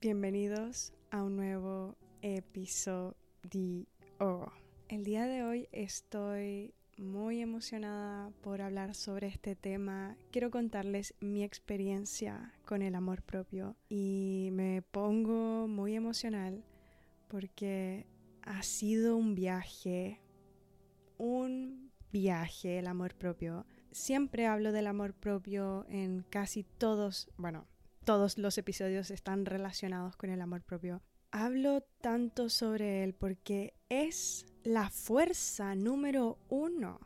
Bienvenidos a un nuevo episodio. El día de hoy estoy muy emocionada por hablar sobre este tema. Quiero contarles mi experiencia con el amor propio y me pongo muy emocional porque ha sido un viaje, un viaje el amor propio. Siempre hablo del amor propio en casi todos, bueno, todos los episodios están relacionados con el amor propio. Hablo tanto sobre él porque es la fuerza número uno,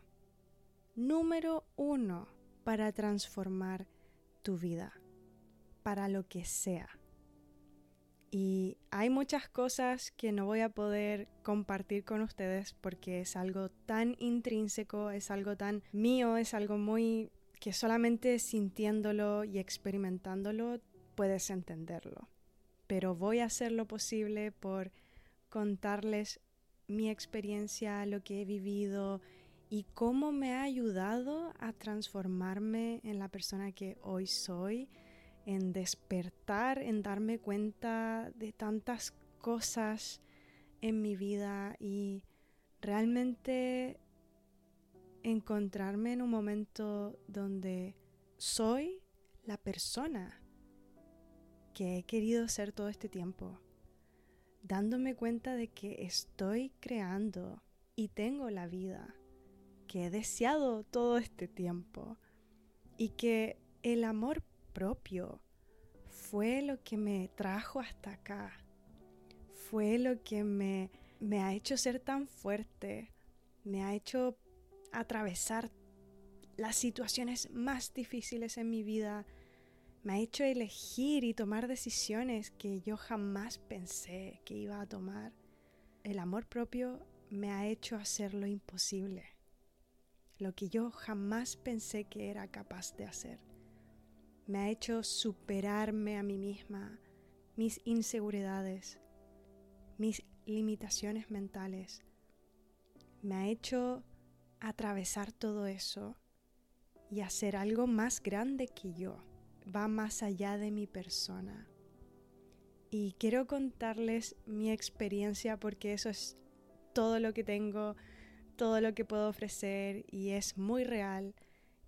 número uno para transformar tu vida, para lo que sea. Y hay muchas cosas que no voy a poder compartir con ustedes porque es algo tan intrínseco, es algo tan mío, es algo muy que solamente sintiéndolo y experimentándolo puedes entenderlo. Pero voy a hacer lo posible por contarles mi experiencia, lo que he vivido y cómo me ha ayudado a transformarme en la persona que hoy soy, en despertar, en darme cuenta de tantas cosas en mi vida y realmente encontrarme en un momento donde soy la persona que he querido ser todo este tiempo, dándome cuenta de que estoy creando y tengo la vida que he deseado todo este tiempo y que el amor propio fue lo que me trajo hasta acá, fue lo que me, me ha hecho ser tan fuerte, me ha hecho atravesar las situaciones más difíciles en mi vida, me ha hecho elegir y tomar decisiones que yo jamás pensé que iba a tomar. El amor propio me ha hecho hacer lo imposible, lo que yo jamás pensé que era capaz de hacer. Me ha hecho superarme a mí misma, mis inseguridades, mis limitaciones mentales. Me ha hecho atravesar todo eso y hacer algo más grande que yo va más allá de mi persona. Y quiero contarles mi experiencia porque eso es todo lo que tengo, todo lo que puedo ofrecer y es muy real.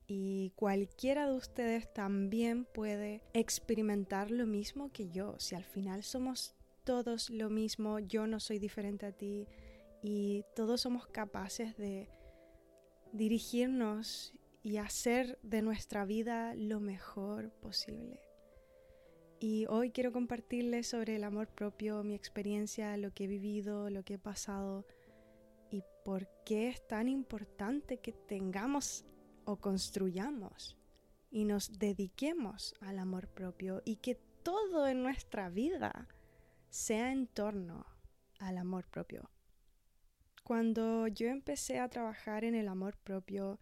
Y cualquiera de ustedes también puede experimentar lo mismo que yo. Si al final somos todos lo mismo, yo no soy diferente a ti y todos somos capaces de dirigirnos y hacer de nuestra vida lo mejor posible. Y hoy quiero compartirles sobre el amor propio, mi experiencia, lo que he vivido, lo que he pasado y por qué es tan importante que tengamos o construyamos y nos dediquemos al amor propio y que todo en nuestra vida sea en torno al amor propio. Cuando yo empecé a trabajar en el amor propio,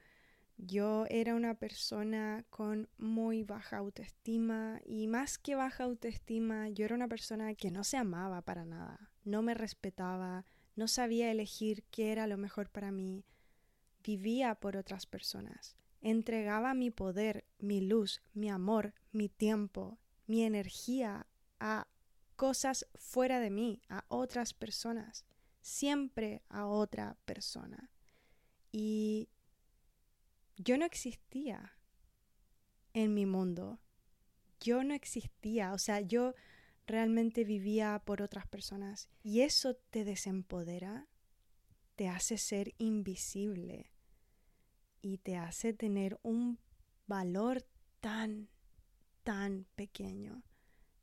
yo era una persona con muy baja autoestima y más que baja autoestima, yo era una persona que no se amaba para nada, no me respetaba, no sabía elegir qué era lo mejor para mí, vivía por otras personas, entregaba mi poder, mi luz, mi amor, mi tiempo, mi energía a cosas fuera de mí, a otras personas, siempre a otra persona. Y yo no existía en mi mundo. Yo no existía, o sea, yo realmente vivía por otras personas. Y eso te desempodera, te hace ser invisible y te hace tener un valor tan, tan pequeño.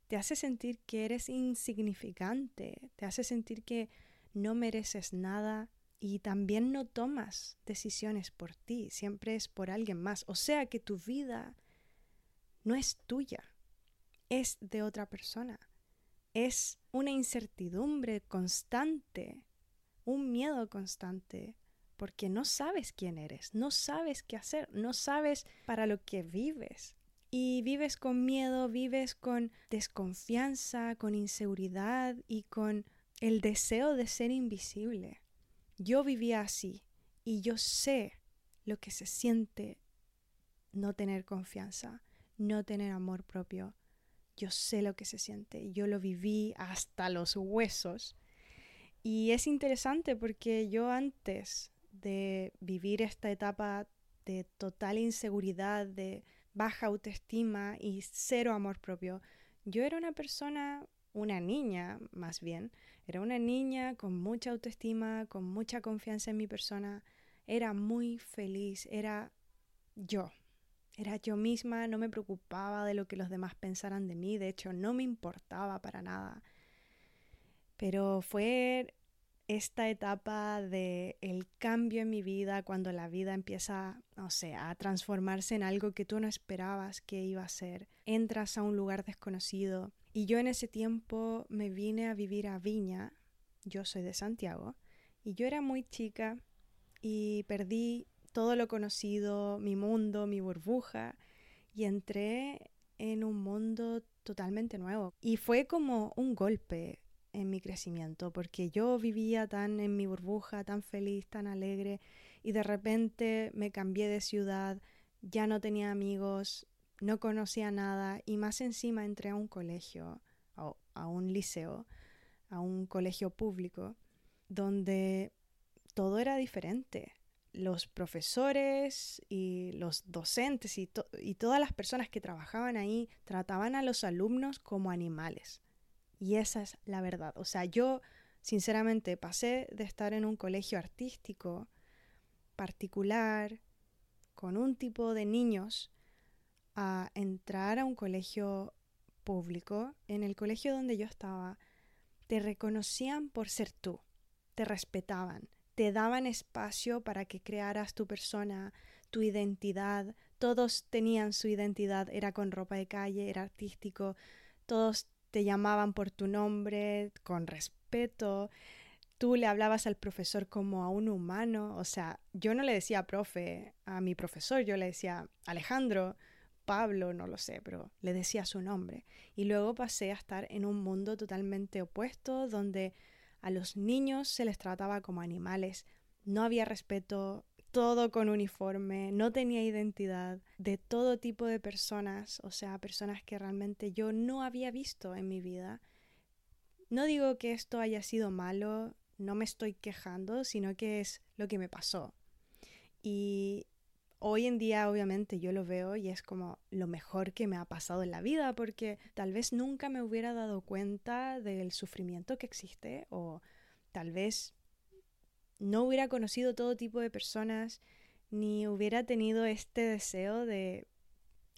Te hace sentir que eres insignificante, te hace sentir que no mereces nada, y también no tomas decisiones por ti, siempre es por alguien más. O sea que tu vida no es tuya, es de otra persona. Es una incertidumbre constante, un miedo constante, porque no sabes quién eres, no sabes qué hacer, no sabes para lo que vives. Y vives con miedo, vives con desconfianza, con inseguridad y con el deseo de ser invisible. Yo vivía así y yo sé lo que se siente no tener confianza, no tener amor propio. yo sé lo que se siente, yo lo viví hasta los huesos. Y es interesante porque yo antes de vivir esta etapa de total inseguridad, de baja autoestima y cero amor propio, yo era una persona, una niña más bien, era una niña con mucha autoestima, con mucha confianza en mi persona, era muy feliz, era yo, era yo misma, no me preocupaba de lo que los demás pensaran de mí, de hecho no me importaba para nada. Pero fue esta etapa de el cambio en mi vida cuando la vida empieza, no sé, a transformarse en algo que tú no esperabas que iba a ser. Entras a un lugar desconocido y yo en ese tiempo me vine a vivir a Viña. Yo soy de Santiago y yo era muy chica y perdí todo lo conocido, mi mundo, mi burbuja, y entré en un mundo totalmente nuevo. Y fue como un golpe en mi crecimiento, porque yo vivía tan en mi burbuja, tan feliz, tan alegre, y de repente me cambié de ciudad, ya no tenía amigos, no conocía nada, y más encima entré a un colegio, a, a un liceo, a un colegio público, donde todo era diferente los profesores y los docentes y, y, todas las personas que trabajaban ahí trataban a los alumnos como animales. Y esa es la verdad. O sea, yo sinceramente pasé de estar en un colegio artístico particular con un tipo de niños a entrar a un colegio público. En el colegio donde yo estaba, te reconocían por ser tú, te respetaban te daban espacio para que crearas tu persona, tu identidad. Todos tenían su identidad, era con ropa de calle, era artístico, todos te llamaban por tu nombre, con respeto. Tú le hablabas al profesor como a un humano, o sea, yo no le decía profe a mi profesor, yo le decía Alejandro, Pablo, no lo sé, pero le decía su nombre. Y luego pasé a estar en un mundo totalmente opuesto, donde a los niños se les trataba como animales, no había respeto, todo con uniforme, no tenía identidad, de todo tipo de personas, o sea, personas que realmente yo no había visto en mi vida. No digo que esto haya sido malo, no me estoy quejando, sino que es lo que me pasó. Y hoy en día obviamente yo lo veo y es como lo mejor que me ha pasado en la vida porque tal vez nunca me hubiera dado cuenta del sufrimiento que existe o tal vez no hubiera conocido todo tipo de personas ni hubiera tenido este deseo de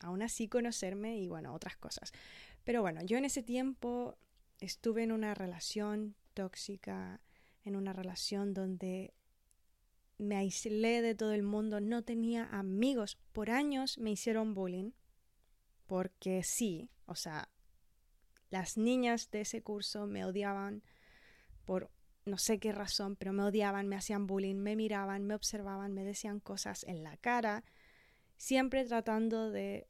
aún así conocerme y bueno, otras cosas. Pero bueno, yo en ese tiempo estuve en una relación tóxica, en una relación donde me aislé de todo el mundo, no tenía amigos. Por años me hicieron bullying, porque sí, o sea, las niñas de ese curso me odiaban por no sé qué razón, pero me odiaban, me hacían bullying, me miraban, me observaban, me decían cosas en la cara, siempre tratando de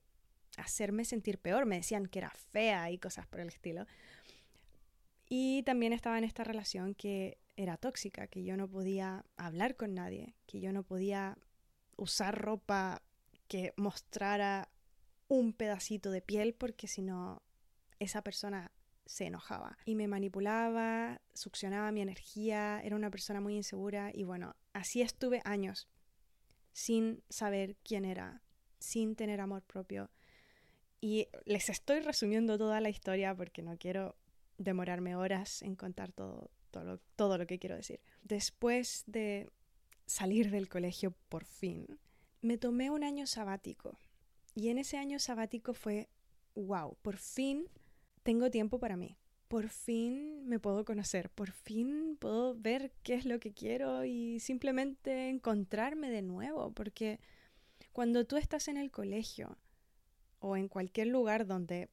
hacerme sentir peor, me decían que era fea y cosas por el estilo. Y también estaba en esta relación que era tóxica, que yo no podía hablar con nadie, que yo no podía usar ropa que mostrara un pedacito de piel porque si no esa persona se enojaba y me manipulaba, succionaba mi energía, era una persona muy insegura y bueno, así estuve años sin saber quién era, sin tener amor propio. Y les estoy resumiendo toda la historia porque no quiero demorarme horas en contar todo, todo lo, que quiero decir. Después de salir del colegio por fin, me tomé un año sabático. Y en ese año sabático fue, wow, por fin tengo tiempo para mí. Por fin me puedo conocer, por fin puedo ver qué es lo que quiero y simplemente encontrarme de nuevo, porque cuando tú estás en el colegio o en cualquier lugar donde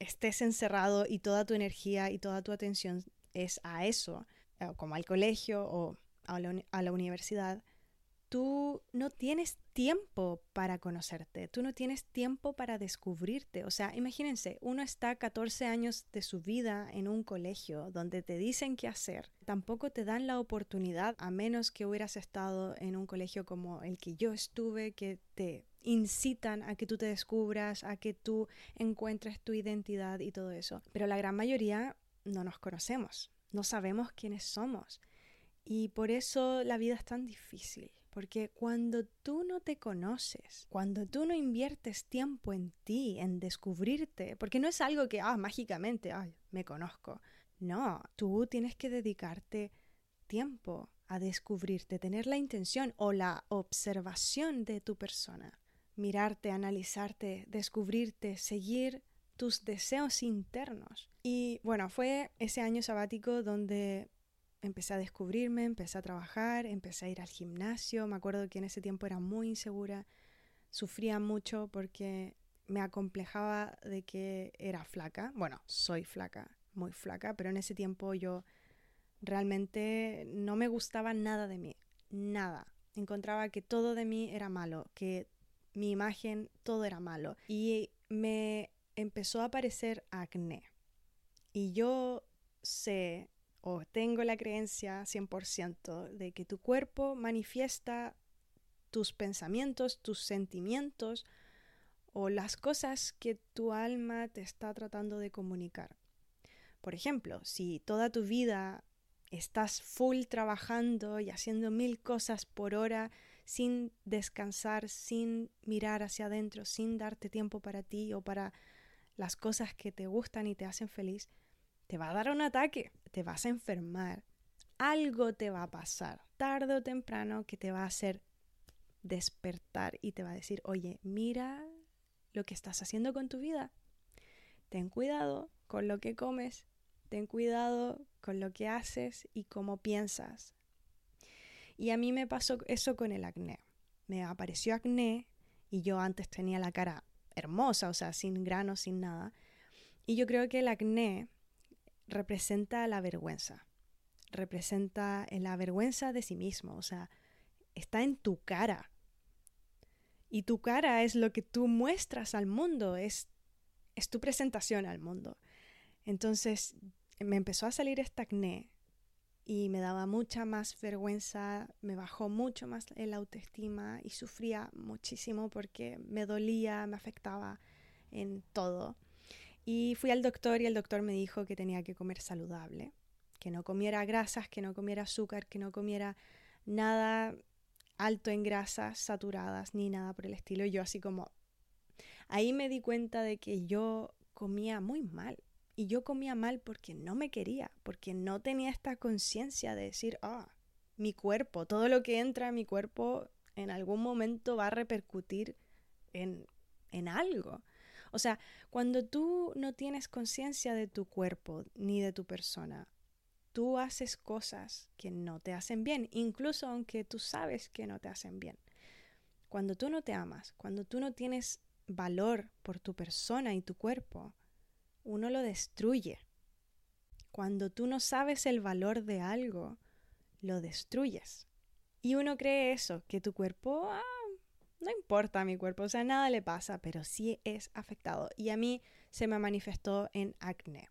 estés encerrado y toda tu energía y toda tu atención es a eso, eh, como al colegio o a la, universidad, tú no tienes tiempo para conocerte, tú no tienes tiempo para descubrirte. O sea, imagínense, uno está 14 años de su vida en un colegio donde te dicen qué hacer. Tampoco te dan la oportunidad, a menos que hubieras estado en un colegio como el que yo estuve, que te incitan a que tú te descubras, a que tú encuentres tu identidad y todo eso. Pero la gran mayoría no nos conocemos, no sabemos quiénes somos. Y por eso la vida es tan difícil. Porque cuando tú no te conoces, cuando tú no inviertes tiempo en ti, en descubrirte, porque no es algo que, ah, mágicamente, ay, me conozco. No, tú tienes que dedicarte tiempo a descubrirte, tener la intención o la observación de tu persona, mirarte, analizarte, descubrirte, seguir tus deseos internos. Y bueno, fue ese año sabático donde empecé a descubrirme, empecé a trabajar, empecé a ir al gimnasio. Me acuerdo que en ese tiempo era muy insegura, sufría mucho porque me acomplejaba de que era flaca. Bueno, soy flaca, muy flaca, pero en ese tiempo yo realmente no me gustaba nada de mí, nada. Encontraba que todo de mí era malo, que mi imagen, todo era malo. Y me empezó a aparecer acné. Y yo sé o tengo la creencia 100% de que tu cuerpo manifiesta tus pensamientos, tus sentimientos o las cosas que tu alma te está tratando de comunicar. Por ejemplo, si toda tu vida estás full trabajando y haciendo mil cosas por hora sin descansar, sin mirar hacia adentro, sin darte tiempo para ti o para las cosas que te gustan y te hacen feliz, te va a dar un ataque, te vas a enfermar, algo te va a pasar, tarde o temprano, que te va a hacer despertar y te va a decir, oye, mira lo que estás haciendo con tu vida. Ten cuidado con lo que comes, ten cuidado con lo que haces y cómo piensas. Y a mí me pasó eso con el acné. Me apareció acné y yo antes tenía la cara hermosa, o sea, sin granos, sin nada. Y yo creo que el acné representa la vergüenza, representa la vergüenza de sí mismo, o sea, está en tu cara. Y tu cara es lo que tú muestras al mundo, es, es tu presentación al mundo. Entonces me empezó a salir esta acné y me daba mucha más vergüenza, me bajó mucho más el autoestima y sufría muchísimo porque me dolía, me afectaba en todo. Y fui al doctor y el doctor me dijo que tenía que comer saludable, que no comiera grasas, que no comiera azúcar, que no comiera nada alto en grasas saturadas ni nada por el estilo. Y yo así como... Ahí me di cuenta de que yo comía muy mal. Y yo comía mal porque no me quería, porque no tenía esta conciencia de decir, ah, mi cuerpo, todo lo que entra en mi cuerpo en algún momento va a repercutir en, en algo. O sea, cuando tú no tienes conciencia de tu cuerpo ni de tu persona, tú haces cosas que no te hacen bien, incluso aunque tú sabes que no te hacen bien. Cuando tú no te amas, cuando tú no tienes valor por tu persona y tu cuerpo, uno lo destruye. Cuando tú no sabes el valor de algo, lo destruyes. Y uno cree eso, que tu cuerpo, ah, no importa mi cuerpo, o sea, nada le pasa, pero sí es afectado. Y a mí se me manifestó en acné,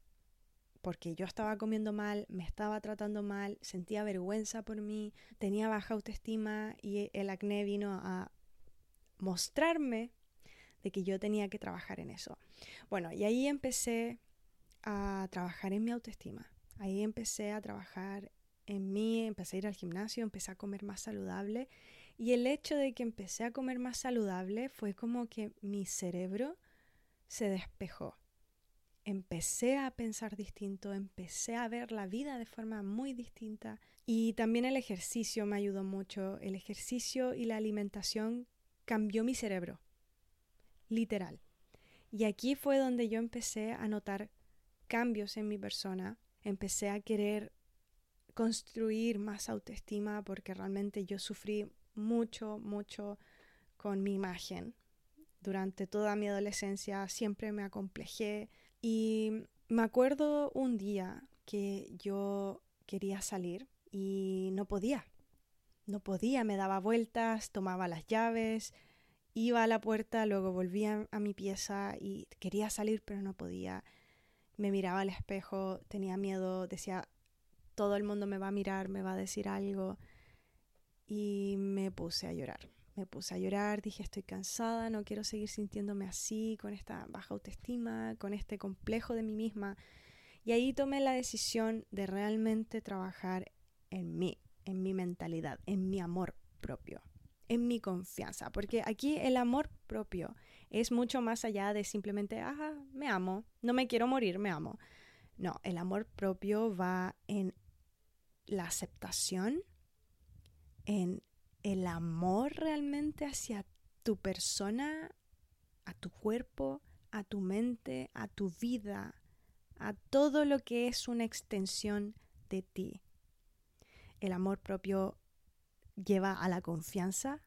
porque yo estaba comiendo mal, me estaba tratando mal, sentía vergüenza por mí, tenía baja autoestima y el acné vino a mostrarme de que yo tenía que trabajar en eso. Bueno, y ahí empecé a trabajar en mi autoestima. Ahí empecé a trabajar en mí, empecé a ir al gimnasio, empecé a comer más saludable y el hecho de que empecé a comer más saludable fue como que mi cerebro se despejó. Empecé a pensar distinto, empecé a ver la vida de forma muy distinta y también el ejercicio me ayudó mucho. El ejercicio y la alimentación cambió mi cerebro, literal. Y aquí fue donde yo empecé a notar cambios en mi persona, empecé a querer construir más autoestima porque realmente yo sufrí mucho, mucho con mi imagen. Durante toda mi adolescencia siempre me acomplejé y me acuerdo un día que yo quería salir y no podía. no podía, me daba vueltas, tomaba las llaves, iba a la puerta, luego volvía a mi pieza y quería salir pero no podía. Me miraba al espejo, tenía miedo, decía, todo el mundo me va a mirar, me va a decir algo. Y me puse a llorar. Me puse a llorar, dije, estoy cansada, no quiero seguir sintiéndome así, con esta baja autoestima, con este complejo de mí misma. Y ahí tomé la decisión de realmente trabajar en mí, en mi mentalidad, en mi amor propio, en mi confianza. Porque aquí el amor propio es mucho más allá de simplemente, ah, me amo, no me quiero morir, me amo. No, el amor propio va en la aceptación, en el amor realmente hacia tu persona, a tu cuerpo, a tu mente, a tu vida, a todo lo que es una extensión de ti. El amor propio lleva a la confianza,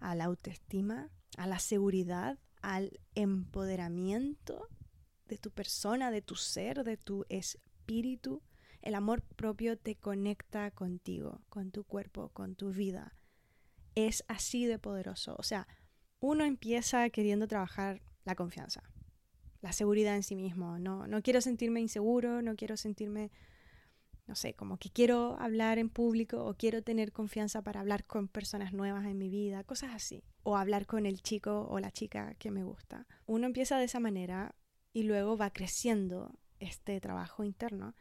a la autoestima, a la seguridad, al empoderamiento de tu persona, de tu ser, de tu espíritu. El amor propio te conecta contigo, con tu cuerpo, con tu vida. Es así de poderoso. O sea, uno empieza queriendo trabajar la confianza la seguridad en sí mismo. No, no quiero sentirme inseguro, no quiero sentirme, no sé, como que quiero hablar en público o quiero tener confianza para hablar con personas nuevas en mi vida, cosas así. O hablar con el chico o la chica que me gusta. Uno empieza de esa manera y luego va creciendo este trabajo interno.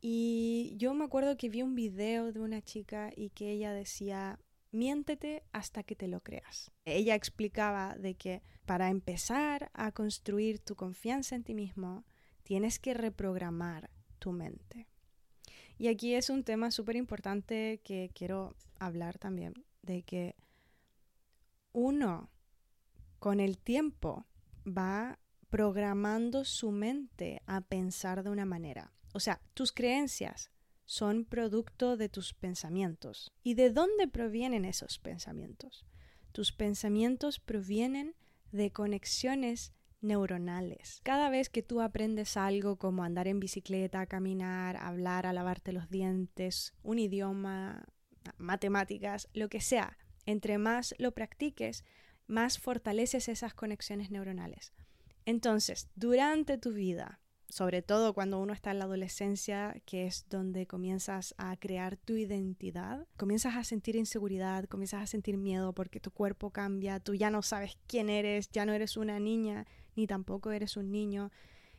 Y yo me acuerdo que vi un video de una chica y que ella decía, miéntete hasta que te lo creas. Ella explicaba de que para empezar a construir tu confianza en ti mismo, tienes que reprogramar tu mente. Y aquí es un tema súper importante que quiero hablar también, de que uno con el tiempo va programando su mente a pensar de una manera. O sea, tus creencias son producto de tus pensamientos. ¿Y de dónde provienen esos pensamientos? Tus pensamientos provienen de conexiones neuronales. Cada vez que tú aprendes algo como andar en bicicleta, caminar, hablar, lavarte los dientes, un idioma, matemáticas, lo que sea, entre más lo practiques, más fortaleces esas conexiones neuronales. Entonces, durante tu vida, sobre todo cuando uno está en la adolescencia, que es donde comienzas a crear tu identidad, comienzas a sentir inseguridad, comienzas a sentir miedo porque tu cuerpo cambia, tú ya no sabes quién eres, ya no eres una niña, ni tampoco eres un niño,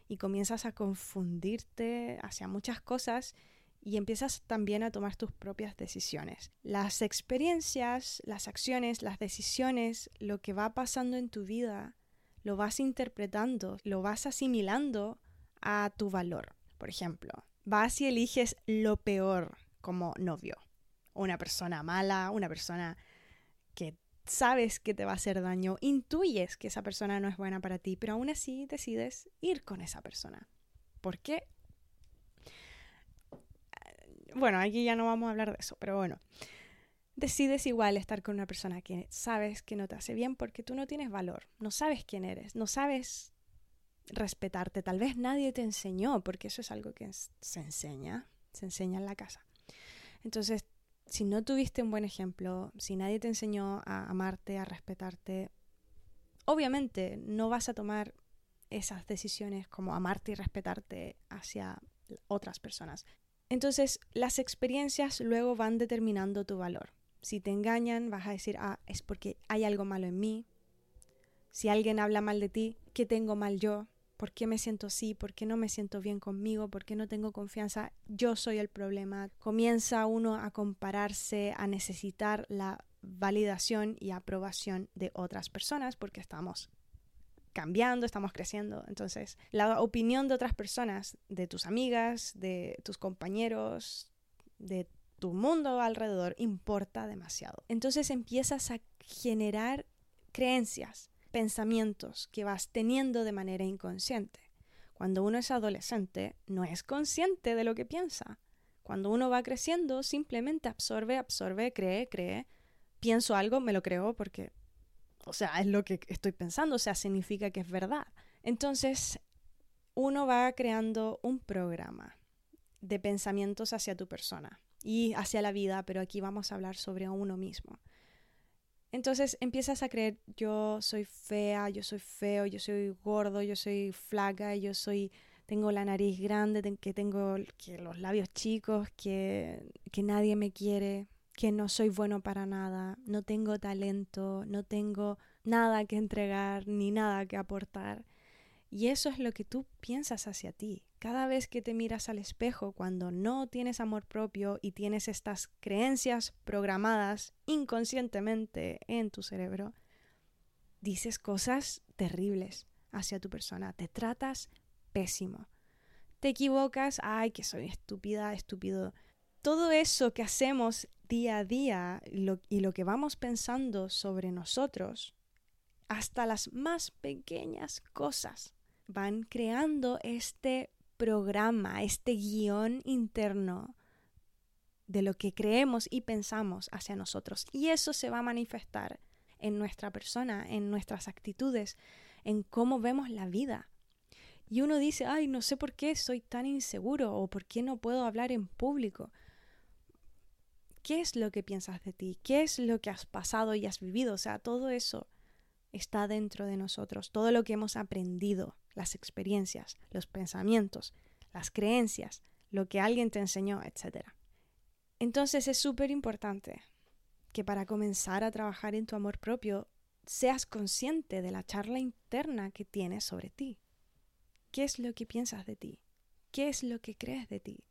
y comienzas a confundirte hacia muchas cosas y empiezas también a tomar tus propias decisiones. Las experiencias, las acciones, las decisiones, lo que va pasando en tu vida, lo vas interpretando, lo vas asimilando a tu valor. Por ejemplo, vas y eliges lo peor como novio. Una persona mala, una persona que sabes que te va a hacer daño, intuyes que esa persona no es buena para ti, pero aún así decides ir con esa persona. ¿Por qué? Bueno, aquí ya no vamos a hablar de eso, pero bueno. Decides igual estar con una persona que sabes que no te hace bien porque tú no tienes valor, no sabes quién eres, no sabes respetarte. Tal vez nadie te enseñó, porque eso es algo que se enseña, se enseña en la casa. Entonces, si no tuviste un buen ejemplo, si nadie te enseñó a amarte, a respetarte, obviamente no vas a tomar esas decisiones como amarte y respetarte hacia otras personas. Entonces, las experiencias luego van determinando tu valor. Si te engañan, vas a decir, ah, es porque hay algo malo en mí. Si alguien habla mal de ti, ¿qué tengo mal yo? ¿Por qué me siento así? ¿Por qué no me siento bien conmigo? ¿Por qué no tengo confianza? Yo soy el problema. Comienza uno a compararse, a necesitar la validación y aprobación de otras personas porque estamos cambiando, estamos creciendo. Entonces, la opinión de otras personas, de tus amigas, de tus compañeros, de tu mundo alrededor, importa demasiado. Entonces empiezas a generar creencias pensamientos que vas teniendo de manera inconsciente. Cuando uno es adolescente, no es consciente de lo que piensa. Cuando uno va creciendo, simplemente absorbe, absorbe, cree, cree. Pienso algo, me lo creo porque, o sea, es lo que estoy pensando, o sea, significa que es verdad. Entonces, uno va creando un programa de pensamientos hacia tu persona. y hacia la vida, pero aquí vamos a hablar sobre uno mismo. Entonces empiezas a creer, yo soy fea, yo soy feo, yo soy gordo, yo soy flaca, yo soy, tengo la nariz grande, que tengo que los labios chicos, que, que nadie me quiere, que no soy bueno para nada, no tengo talento, no tengo nada que entregar ni nada que aportar. Y eso es lo que tú piensas hacia ti. Cada vez que te miras al espejo, cuando no tienes amor propio y tienes estas creencias programadas inconscientemente en tu cerebro, dices cosas terribles hacia tu persona, te tratas pésimo. Te equivocas, ay, que soy estúpida, estúpido. Todo eso que hacemos día a día y lo que vamos pensando sobre nosotros, hasta las más pequeñas cosas, van creando este programa, este guion interno de lo que creemos y pensamos hacia nosotros. Y eso se va a manifestar en nuestra persona, en nuestras actitudes, en cómo vemos la vida. Y uno dice, ay, no sé por qué soy tan inseguro o por qué no puedo hablar en público. ¿Qué es lo que piensas de ti? ¿Qué es lo que has pasado y has vivido? O sea, todo eso está dentro de nosotros, todo lo que hemos aprendido, las experiencias, los pensamientos, las creencias, lo que alguien te enseñó, etc. Entonces es súper importante que para comenzar a trabajar en tu amor propio seas consciente de la charla interna que tienes sobre ti. ¿Qué es lo que piensas de ti? ¿Qué es lo que crees de ti?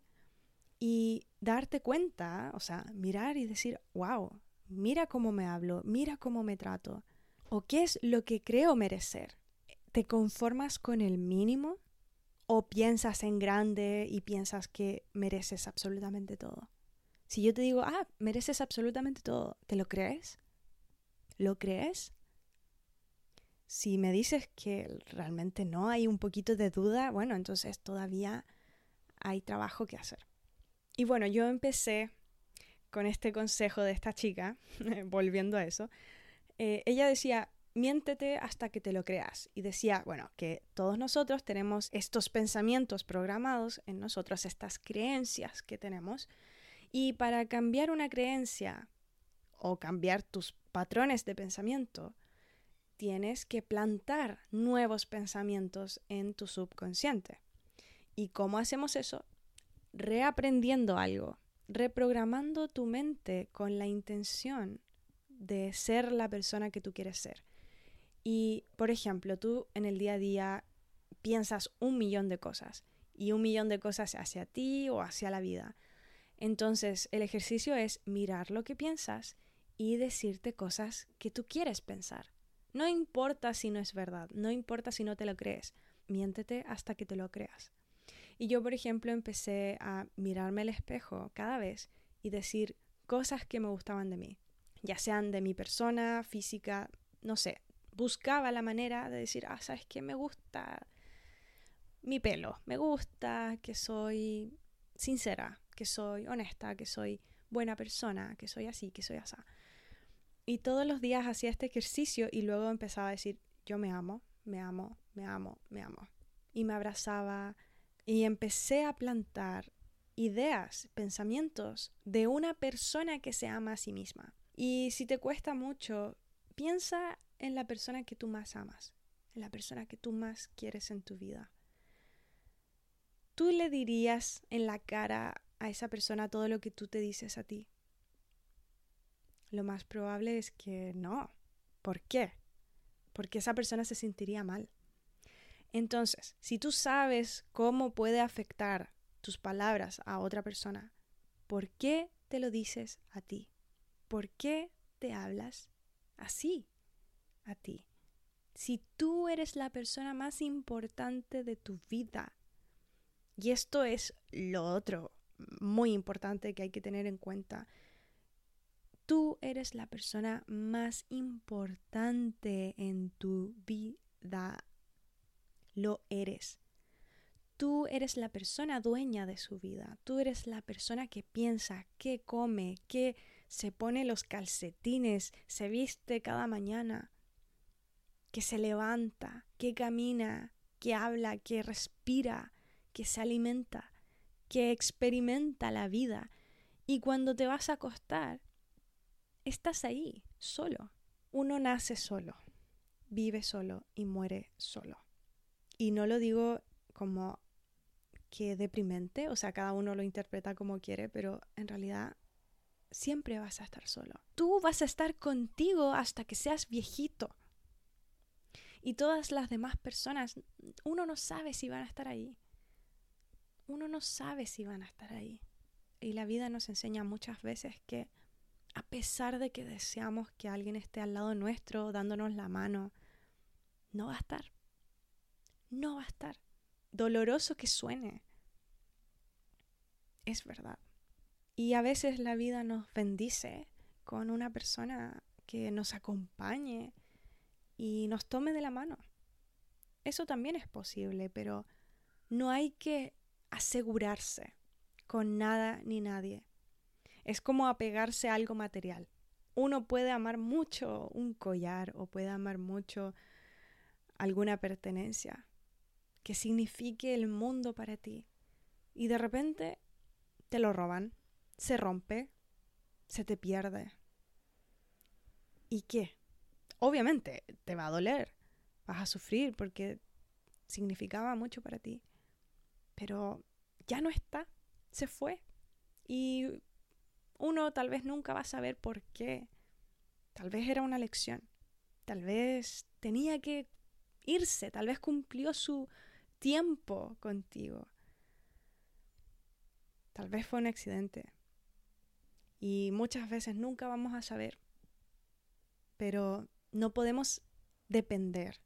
Y darte cuenta, o sea, mirar y decir, wow, mira cómo me hablo, mira cómo me trato, ¿O qué es lo que creo merecer? ¿Te conformas con el mínimo? ¿O piensas en grande y piensas que mereces absolutamente todo? Si yo te digo, ah, mereces absolutamente todo, ¿te lo crees? ¿Lo crees? Si me dices que realmente no hay un poquito de duda, bueno, entonces todavía hay trabajo que hacer. Y bueno, yo empecé con este consejo de esta chica, volviendo a eso, eh, ella decía, miéntete hasta que te lo creas. Y decía, bueno, que todos nosotros tenemos estos pensamientos programados en nosotros, estas creencias que tenemos. Y para cambiar una creencia o cambiar tus patrones de pensamiento, tienes que plantar nuevos pensamientos en tu subconsciente. ¿Y cómo hacemos eso? Reaprendiendo algo, reprogramando tu mente con la intención de ser la persona que tú quieres ser. Y, por ejemplo, tú en el día a día piensas un millón de cosas y un millón de cosas hacia ti o hacia la vida. Entonces, el ejercicio es mirar lo que piensas y decirte cosas que tú quieres pensar. No importa si no es verdad, no importa si no te lo crees, miéntete hasta que te lo creas. Y yo, por ejemplo, empecé a mirarme al espejo cada vez y decir cosas que me gustaban de mí ya sean de mi persona, física, no sé, buscaba la manera de decir, ah, ¿sabes qué? Me gusta mi pelo, me gusta que soy sincera, que soy honesta, que soy buena persona, que soy así, que soy así. Y todos los días hacía este ejercicio y luego empezaba a decir, yo me amo, me amo, me amo, me amo. Y me abrazaba y empecé a plantar ideas, pensamientos de una persona que se ama a sí misma. Y si te cuesta mucho, piensa en la persona que tú más amas, en la persona que tú más quieres en tu vida. ¿Tú le dirías en la cara a esa persona todo lo que tú te dices a ti? Lo más probable es que no. ¿Por qué? Porque esa persona se sentiría mal. Entonces, si tú sabes cómo puede afectar tus palabras a otra persona, ¿por qué te lo dices a ti? ¿Por qué te hablas así a ti? Si tú eres la persona más importante de tu vida, y esto es lo otro muy importante que hay que tener en cuenta, tú eres la persona más importante en tu vida. Lo eres. Tú eres la persona dueña de su vida. Tú eres la persona que piensa, que come, que se pone los calcetines, se viste cada mañana, que se levanta, que camina, que habla, que respira, que se alimenta, que experimenta la vida Y cuando te vas a acostar, estás ahí, solo. Uno nace solo, vive solo y muere solo. Y no lo digo como que deprimente, o sea, cada uno lo interpreta como quiere, pero en realidad siempre vas a estar solo. Tú vas a estar contigo hasta que seas viejito. Y todas las demás personas, uno no sabe si van a estar ahí. Uno no sabe si van a estar ahí. Y la vida nos enseña muchas veces que a pesar de que deseamos que alguien esté al lado nuestro dándonos la mano, no va a estar. No va a estar. Doloroso que suene. Es verdad. Y a veces la vida nos bendice con una persona que nos acompañe y nos tome de la mano. Eso también es posible, pero no hay que asegurarse con nada ni nadie. Es como apegarse a algo material. Uno puede amar mucho un collar o puede amar mucho alguna pertenencia que signifique el mundo para ti. Y de repente te lo roban se rompe, se te pierde. ¿Y qué? Obviamente te va a doler, vas a sufrir porque significaba mucho para ti, pero ya no está, se fue. Y uno tal vez nunca va a saber por qué. Tal vez era una lección, tal vez tenía que irse, tal vez cumplió su tiempo contigo. Tal vez fue un accidente, y muchas veces nunca vamos a saber. Pero no podemos depender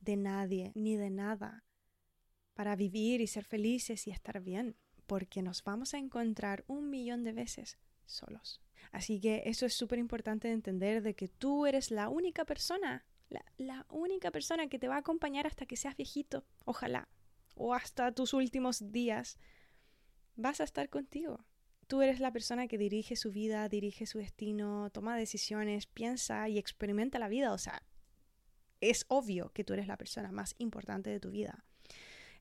de nadie ni de nada para vivir y ser felices y estar bien, porque nos vamos a encontrar un millón de veces solos. Así que eso es súper importante de entender de que tú eres la única persona, la, la, única persona que te va a acompañar hasta que seas viejito, ojalá, o hasta tus últimos días. Vas a estar contigo. Tú eres la persona que dirige su vida, dirige su destino, toma decisiones, piensa y experimenta la vida. O sea, es obvio que tú eres la persona más importante de tu vida.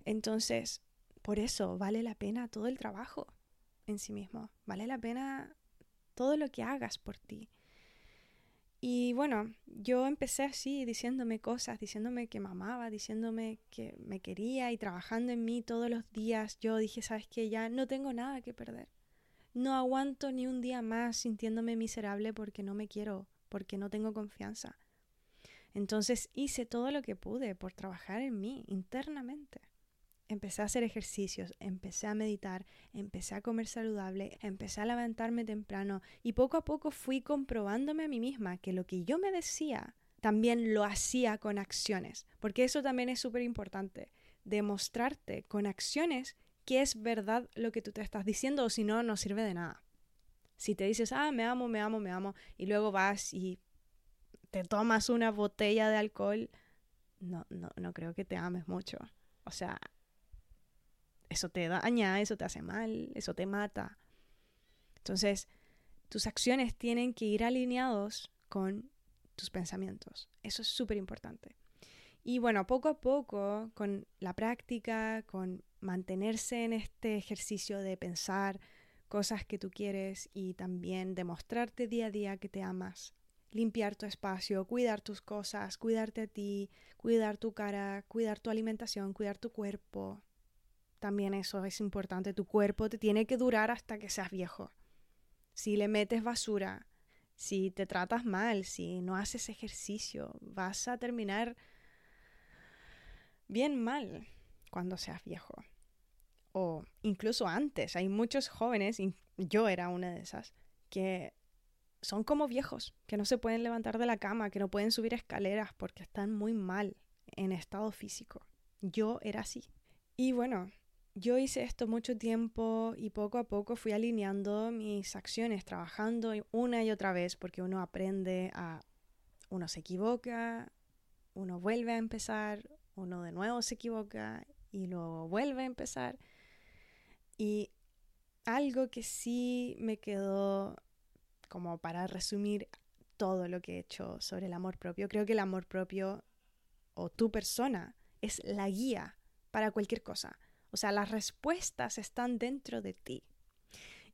Entonces, por eso vale la pena todo el trabajo en sí mismo. Vale la pena todo lo que hagas por ti. Y bueno, yo empecé así diciéndome cosas, diciéndome que me amaba, diciéndome que me quería y trabajando en mí todos los días. Yo dije, ¿sabes qué? Ya no tengo nada que perder. No aguanto ni un día más sintiéndome miserable porque no me quiero, porque no tengo confianza. Entonces hice todo lo que pude por trabajar en mí internamente. Empecé a hacer ejercicios, empecé a meditar, empecé a comer saludable, empecé a levantarme temprano y poco a poco fui comprobándome a mí misma que lo que yo me decía también lo hacía con acciones, porque eso también es súper importante, demostrarte con acciones que es verdad lo que tú te estás diciendo o si no, no sirve de nada. Si te dices, ah, me amo, me amo, me amo, y luego vas y te tomas una botella de alcohol, no, no, no creo que te ames mucho. O sea, eso te daña, eso te hace mal, eso te mata. Entonces, tus acciones tienen que ir alineados con tus pensamientos. Eso es súper importante. Y bueno, poco a poco, con la práctica, con mantenerse en este ejercicio de pensar cosas que tú quieres y también demostrarte día a día que te amas, limpiar tu espacio, cuidar tus cosas, cuidarte a ti, cuidar tu cara, cuidar tu alimentación, cuidar tu cuerpo. También eso es importante, tu cuerpo te tiene que durar hasta que seas viejo. Si le metes basura, si te tratas mal, si no haces ejercicio, vas a terminar bien mal cuando seas viejo. O incluso antes. Hay muchos jóvenes, y yo era una de esas, que son como viejos, que no se pueden levantar de la cama, que no pueden subir escaleras porque están muy mal en estado físico. Yo era así. Y bueno, yo hice esto mucho tiempo y poco a poco fui alineando mis acciones, trabajando una y otra vez, porque uno aprende a, uno se equivoca, uno vuelve a empezar, uno de nuevo se equivoca y luego vuelve a empezar. Y algo que sí me quedó como para resumir todo lo que he hecho sobre el amor propio, creo que el amor propio o tu persona es la guía para cualquier cosa. O sea, las respuestas están dentro de ti.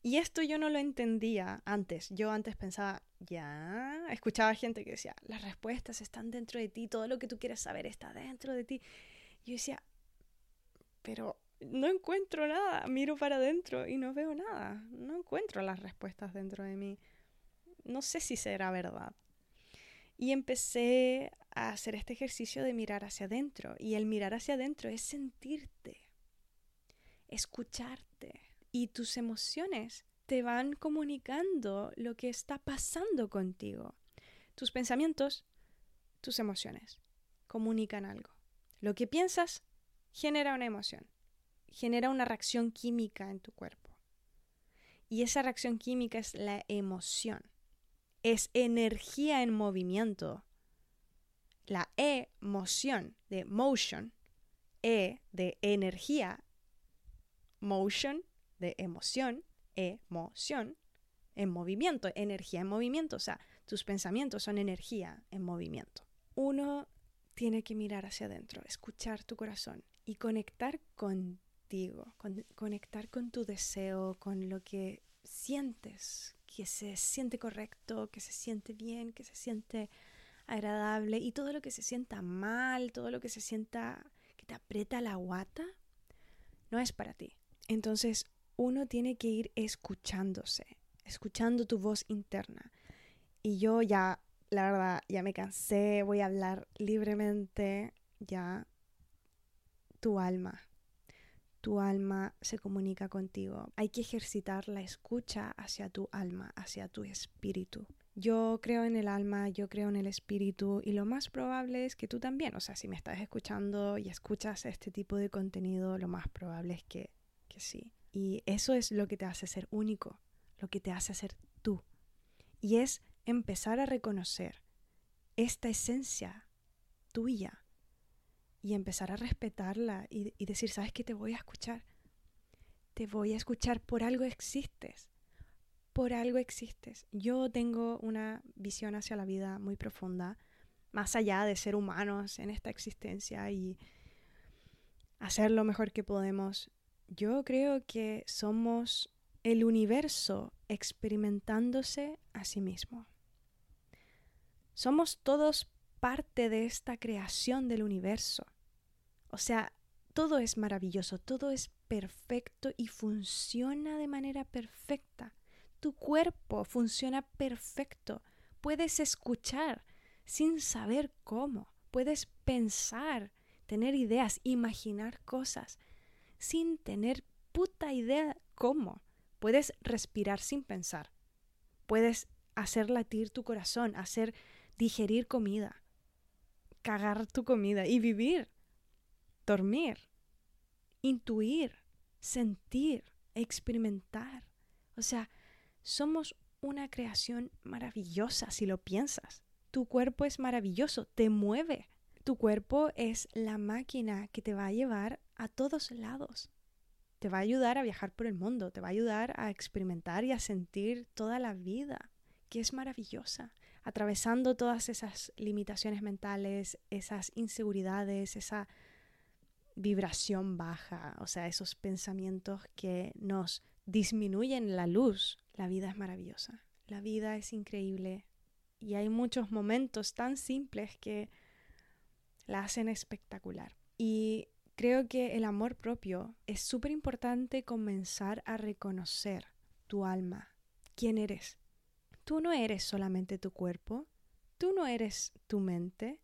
Y esto yo no lo entendía antes. Yo antes pensaba, ya, escuchaba gente que decía, las respuestas están dentro de ti, todo lo que tú quieres saber está dentro de ti. Yo decía, pero no encuentro nada, miro para adentro y no veo nada, no encuentro las respuestas dentro de mí. No sé si será verdad. Y empecé a hacer este ejercicio de mirar hacia adentro. Y el mirar hacia adentro es sentirte, escucharte. Y tus emociones te van comunicando lo que está pasando contigo. Tus pensamientos, tus emociones, comunican algo. Lo que piensas genera una emoción, genera una reacción química en tu cuerpo. Y esa reacción química es la emoción. Es energía en movimiento. La emoción de motion, E de energía, motion de emoción, emoción, en movimiento, energía en movimiento. O sea, tus pensamientos son energía en movimiento. Uno tiene que mirar hacia adentro, escuchar tu corazón y conectar contigo, conectar con tu deseo, con lo que sientes, que se siente correcto, que se siente bien, que se siente agradable y todo lo que se sienta mal, todo lo que se sienta que te aprieta la guata, no es para ti. Entonces uno tiene que ir escuchándose, escuchando tu voz interna. Y yo ya la verdad, ya me cansé, voy a hablar libremente, ya tu alma. Tu alma se comunica contigo. Hay que ejercitar la escucha hacia tu alma, hacia tu espíritu. Yo creo en el alma, yo creo en el espíritu y lo más probable es que tú también, o sea, si me estás escuchando y escuchas este tipo de contenido, lo más probable es que, que sí. Y eso es lo que te hace ser único, lo que te hace ser tú. Y es empezar a reconocer esta esencia tuya y empezar a respetarla y, decir, ¿sabes qué? Te voy a escuchar. Te voy a escuchar, por algo existes. Por algo existes. Yo tengo una visión hacia la vida muy profunda, más allá de ser humanos en esta existencia y hacer lo mejor que podemos. Yo creo que somos el universo experimentándose a sí mismo. Somos todos parte de esta creación del universo. O sea, todo es maravilloso, todo es perfecto y funciona de manera perfecta. Tu cuerpo funciona perfecto. Puedes escuchar sin saber cómo. Puedes pensar, tener ideas, imaginar cosas sin tener puta idea cómo. Puedes respirar sin pensar. Puedes hacer latir tu corazón, hacer digerir comida, cagar tu comida y vivir, dormir, intuir, sentir, experimentar. O sea, somos una creación maravillosa si lo piensas. Tu cuerpo es maravilloso, te mueve. Tu cuerpo es la máquina que te va a llevar a todos lados. Te va a ayudar a viajar por el mundo, te va a ayudar a experimentar y a sentir toda la vida, que es maravillosa atravesando todas esas limitaciones mentales, esas inseguridades, esa vibración baja, o sea, esos pensamientos que nos disminuyen la luz, la vida es maravillosa, la vida es increíble y hay muchos momentos tan simples que la hacen espectacular. Y creo que el amor propio es súper importante comenzar a reconocer tu alma, quién eres, Tú no eres solamente tu cuerpo, tú no eres tu mente,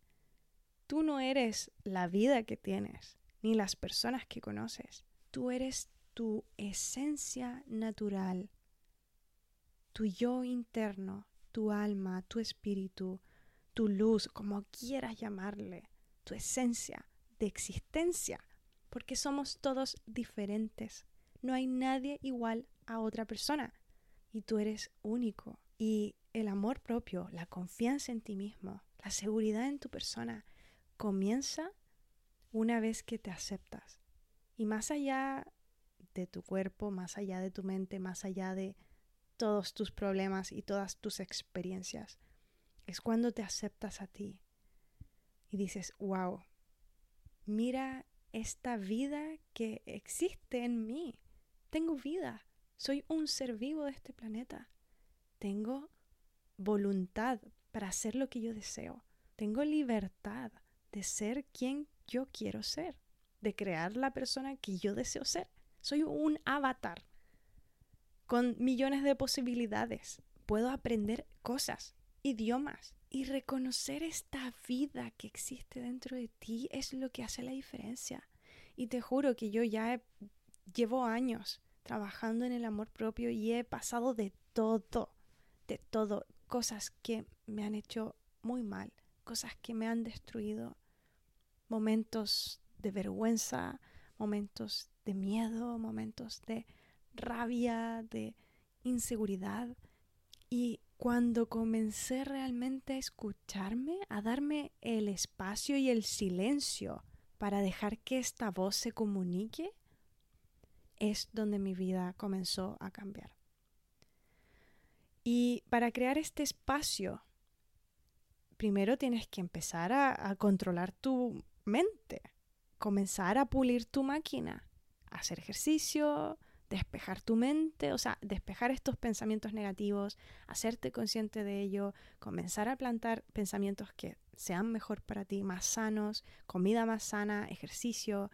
tú no eres la vida que tienes, ni las personas que conoces. Tú eres tu esencia natural, tu yo interno, tu alma, tu espíritu, tu luz, como quieras llamarle, tu esencia de existencia, porque somos todos diferentes. No hay nadie igual a otra persona y tú eres único. Y el amor propio, la confianza en ti mismo, la seguridad en tu persona, comienza una vez que te aceptas. Y más allá de tu cuerpo, más allá de tu mente, más allá de todos tus problemas y todas tus experiencias, es cuando te aceptas a ti y dices, wow, mira esta vida que existe en mí. Tengo vida, Soy un ser vivo de este planeta. Tengo voluntad para hacer lo que yo deseo. Tengo libertad de ser quien yo quiero ser, de crear la persona que yo deseo ser. Soy un avatar con millones de posibilidades. Puedo aprender cosas, idiomas. Y reconocer esta vida que existe dentro de ti es lo que hace la diferencia. Y te juro que yo ya llevo años trabajando en el amor propio y he pasado de todo, de todo, cosas que me han hecho muy mal, cosas que me han destruido, momentos de vergüenza, momentos de miedo, momentos de rabia, de inseguridad. Y cuando comencé realmente a escucharme, a darme el espacio y el silencio para dejar que esta voz se comunique, es donde mi vida comenzó a cambiar. Y para crear este espacio, primero tienes que empezar a, controlar tu mente, comenzar a pulir tu máquina, hacer ejercicio, despejar tu mente, o sea, despejar estos pensamientos negativos, hacerte consciente de ello, comenzar a plantar pensamientos que sean mejor para ti, más sanos, comida más sana, ejercicio,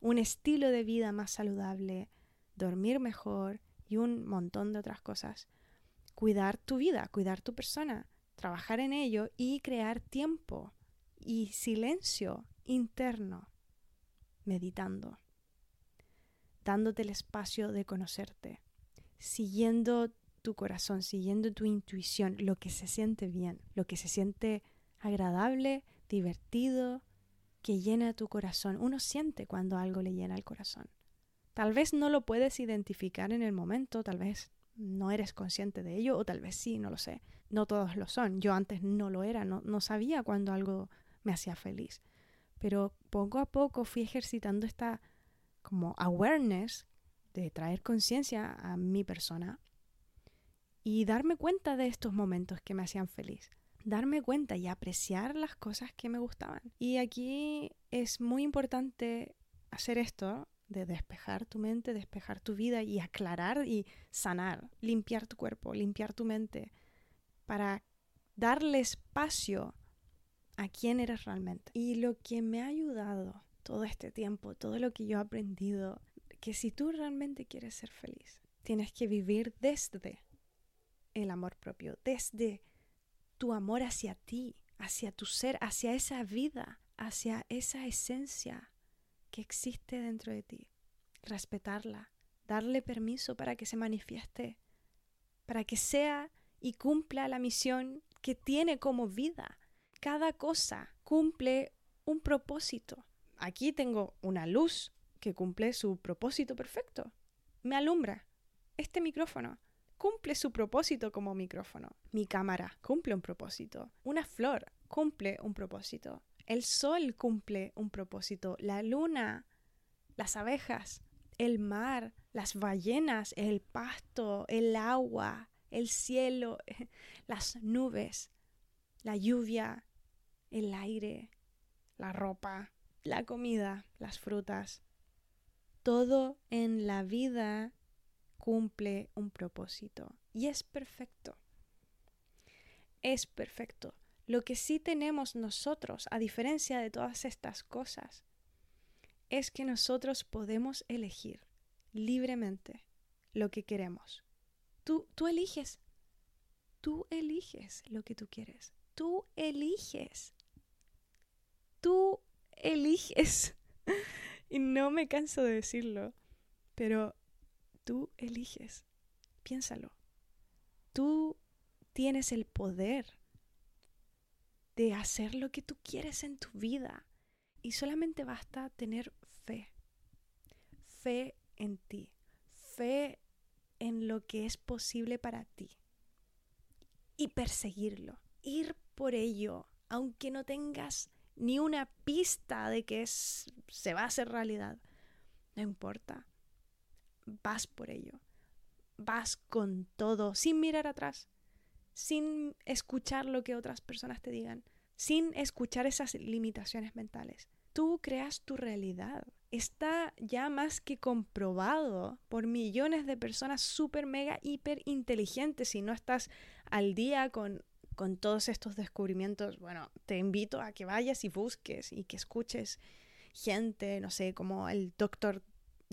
un estilo de vida más saludable, dormir mejor y un montón de otras cosas. Cuidar tu vida, cuidar tu persona, trabajar en ello y crear tiempo y silencio interno meditando dándote el espacio de conocerte, siguiendo tu corazón, siguiendo tu intuición, lo que se siente bien, lo que se siente agradable, divertido, que llena tu corazón. Uno siente cuando algo le llena el corazón. Tal vez no lo puedes identificar en el momento, tal vez no eres consciente de ello, o tal vez sí, no lo sé. No todos lo son. Yo antes no lo era, no, no sabía cuando algo me hacía feliz. Pero poco a poco fui ejercitando esta como awareness, de traer conciencia a mi persona y darme cuenta de estos momentos que me hacían feliz. Darme cuenta y apreciar las cosas que me gustaban. Y aquí es muy importante hacer esto de despejar tu mente, despejar tu vida y aclarar y sanar, limpiar tu cuerpo, limpiar tu mente, para darle espacio a quién eres realmente. Y lo que me ha ayudado todo este tiempo, todo lo que yo he aprendido, que si tú realmente quieres ser feliz, tienes que vivir desde el amor propio, desde tu amor hacia ti, hacia tu ser, hacia esa vida, hacia esa esencia que existe dentro de ti. Respetarla, darle permiso para que se manifieste, para que sea y cumpla la misión que tiene como vida. Cada cosa cumple un propósito aquí tengo una luz que cumple su propósito perfecto. Me alumbra. Este micrófono cumple su propósito como micrófono. Mi cámara cumple un propósito. Una flor cumple un propósito. El sol cumple un propósito. La luna, las abejas, el mar, las ballenas, el pasto, el agua, el cielo, las nubes, la lluvia, el aire, la ropa, la comida, las frutas, todo en la vida cumple un propósito y es perfecto. Es perfecto. Lo que sí tenemos nosotros, a diferencia de todas estas cosas, es que nosotros podemos elegir libremente lo que queremos. Tú, tú eliges. Tú eliges lo que tú quieres. Tú eliges. Tú eliges. y no me canso de decirlo, pero tú eliges. Piénsalo. Tú tienes el poder de hacer lo que tú quieres en tu vida. Y solamente basta tener fe. Fe en ti. Fe en lo que es posible para ti. Y perseguirlo. Ir por ello, aunque no tengas ni una pista de que es, se va a hacer realidad. No importa. Vas por ello. Vas con todo, sin mirar atrás, sin escuchar lo que otras personas te digan, sin escuchar esas limitaciones mentales. Tú creas tu realidad está ya más que comprobado por millones de personas súper, mega, hiper inteligentes. Si no estás al día con, con todos estos descubrimientos, bueno, te invito a que vayas y busques y que escuches gente, no sé, como el doctor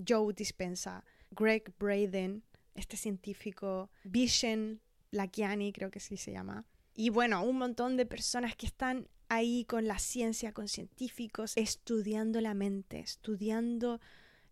Joe Dispensa, Greg Braden, este científico, Vishen Lakiani, creo que sí se llama. Y bueno, un montón de personas que están ahí con la ciencia, con científicos, estudiando la mente, estudiando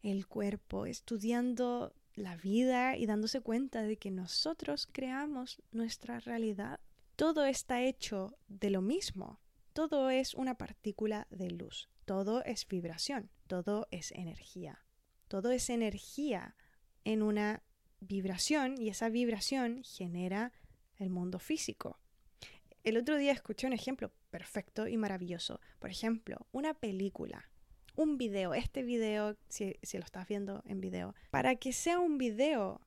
el cuerpo, estudiando la vida y dándose cuenta de que nosotros creamos nuestra realidad. Todo está hecho de lo mismo. Todo es una partícula de luz. Todo es vibración. Todo es energía. Todo es energía en una vibración y esa vibración genera el mundo físico. El otro día escuché un ejemplo perfecto y maravilloso. Por ejemplo, una película, un video, este video, si, lo estás viendo en video, para que sea un video,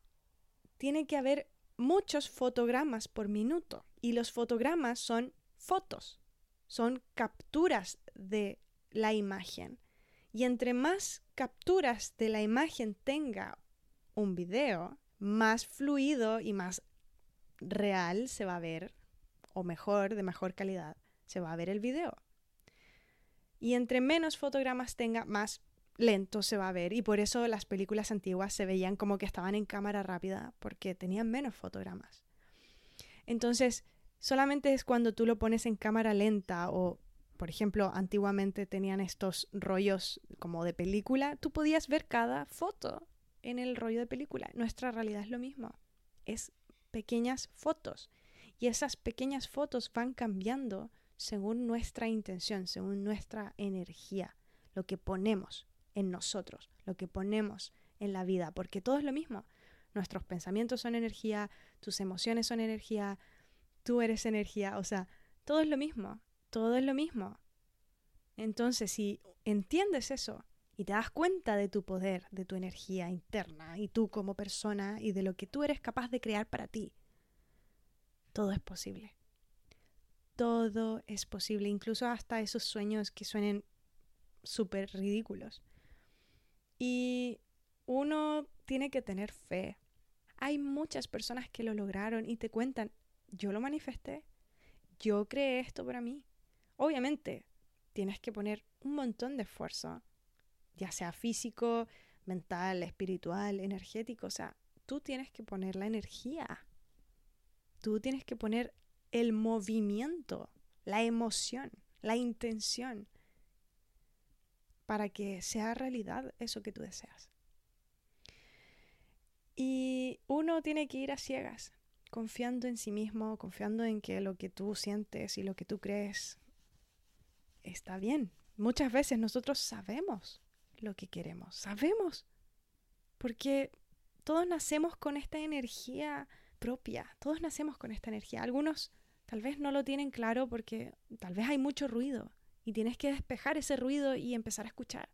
tiene que haber muchos fotogramas por minuto. Y los fotogramas son fotos, son capturas de la imagen. Y entre más capturas de la imagen tenga un video, más fluido y más real se va a ver o mejor, de mejor calidad, se va a ver el video. Y entre menos fotogramas tenga, más lento se va a ver. Y por eso las películas antiguas se veían como que estaban en cámara rápida, porque tenían menos fotogramas. Entonces, solamente es cuando tú lo pones en cámara lenta o, por ejemplo, antiguamente tenían estos rollos como de película, tú podías ver cada foto en el rollo de película. Nuestra realidad es lo mismo. Es pequeñas fotos. Y esas pequeñas fotos van cambiando según nuestra intención, según nuestra energía, lo que ponemos en nosotros, lo que ponemos en la vida, porque todo es lo mismo. Nuestros pensamientos son energía, tus emociones son energía, tú eres energía, o sea, todo es lo mismo, todo es lo mismo. Entonces, si entiendes eso y te das cuenta de tu poder, de tu energía interna y tú como persona y de lo que tú eres capaz de crear para ti, todo es posible. Todo es posible, incluso hasta esos sueños que suenen súper ridículos. Y uno tiene que tener fe. Hay muchas personas que lo lograron y te cuentan, yo lo manifesté, yo creé esto para mí. Obviamente, tienes que poner un montón de esfuerzo, ya sea físico, mental, espiritual, energético, o sea, tú tienes que poner la energía Tú tienes que poner el movimiento, la emoción, la intención para que sea realidad eso que tú deseas. Y uno tiene que ir a ciegas, confiando en sí mismo, confiando en que lo que tú sientes y lo que tú crees está bien. Muchas veces nosotros sabemos lo que queremos, sabemos, porque todos nacemos con esta energía propia. Todos nacemos con esta energía. Algunos tal vez no lo tienen claro porque tal vez hay mucho ruido y tienes que despejar ese ruido y empezar a escuchar.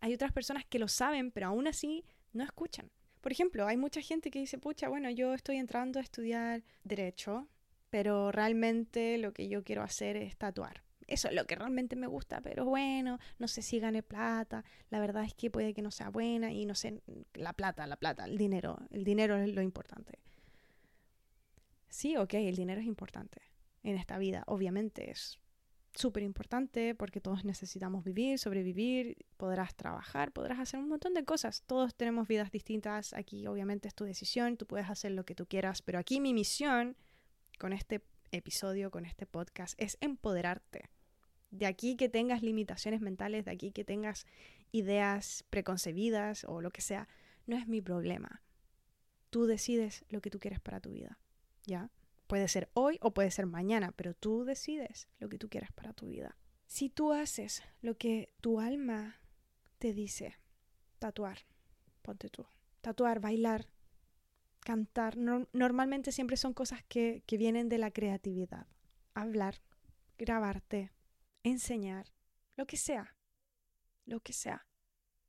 Hay otras personas que lo saben, pero aún así no escuchan. Por ejemplo, hay mucha gente que dice, pucha, bueno, yo estoy entrando a estudiar derecho, pero realmente lo que yo quiero hacer es tatuar. Eso es lo que realmente me gusta, pero bueno, no sé si gane plata, la verdad es que puede que no sea buena y no sé, la plata, la plata, el dinero, el dinero es lo importante. Sí, ok, el dinero es importante en esta vida, obviamente es súper importante porque todos necesitamos vivir, sobrevivir, podrás trabajar, podrás hacer un montón de cosas. Todos tenemos vidas distintas, aquí obviamente es tu decisión, tú puedes hacer lo que tú quieras, pero aquí mi misión con este episodio, con este podcast, es empoderarte. De aquí que tengas limitaciones mentales, de aquí que tengas ideas preconcebidas o lo que sea, no es mi problema. Tú decides lo que tú quieres para tu vida. ¿ya? Puede ser hoy o puede ser mañana, pero tú decides lo que tú quieras para tu vida. Si tú haces lo que tu alma te dice, tatuar, ponte tú, tatuar, bailar, cantar, normalmente siempre son cosas que, que vienen de la creatividad. Hablar, grabarte, enseñar, lo que sea, lo que sea.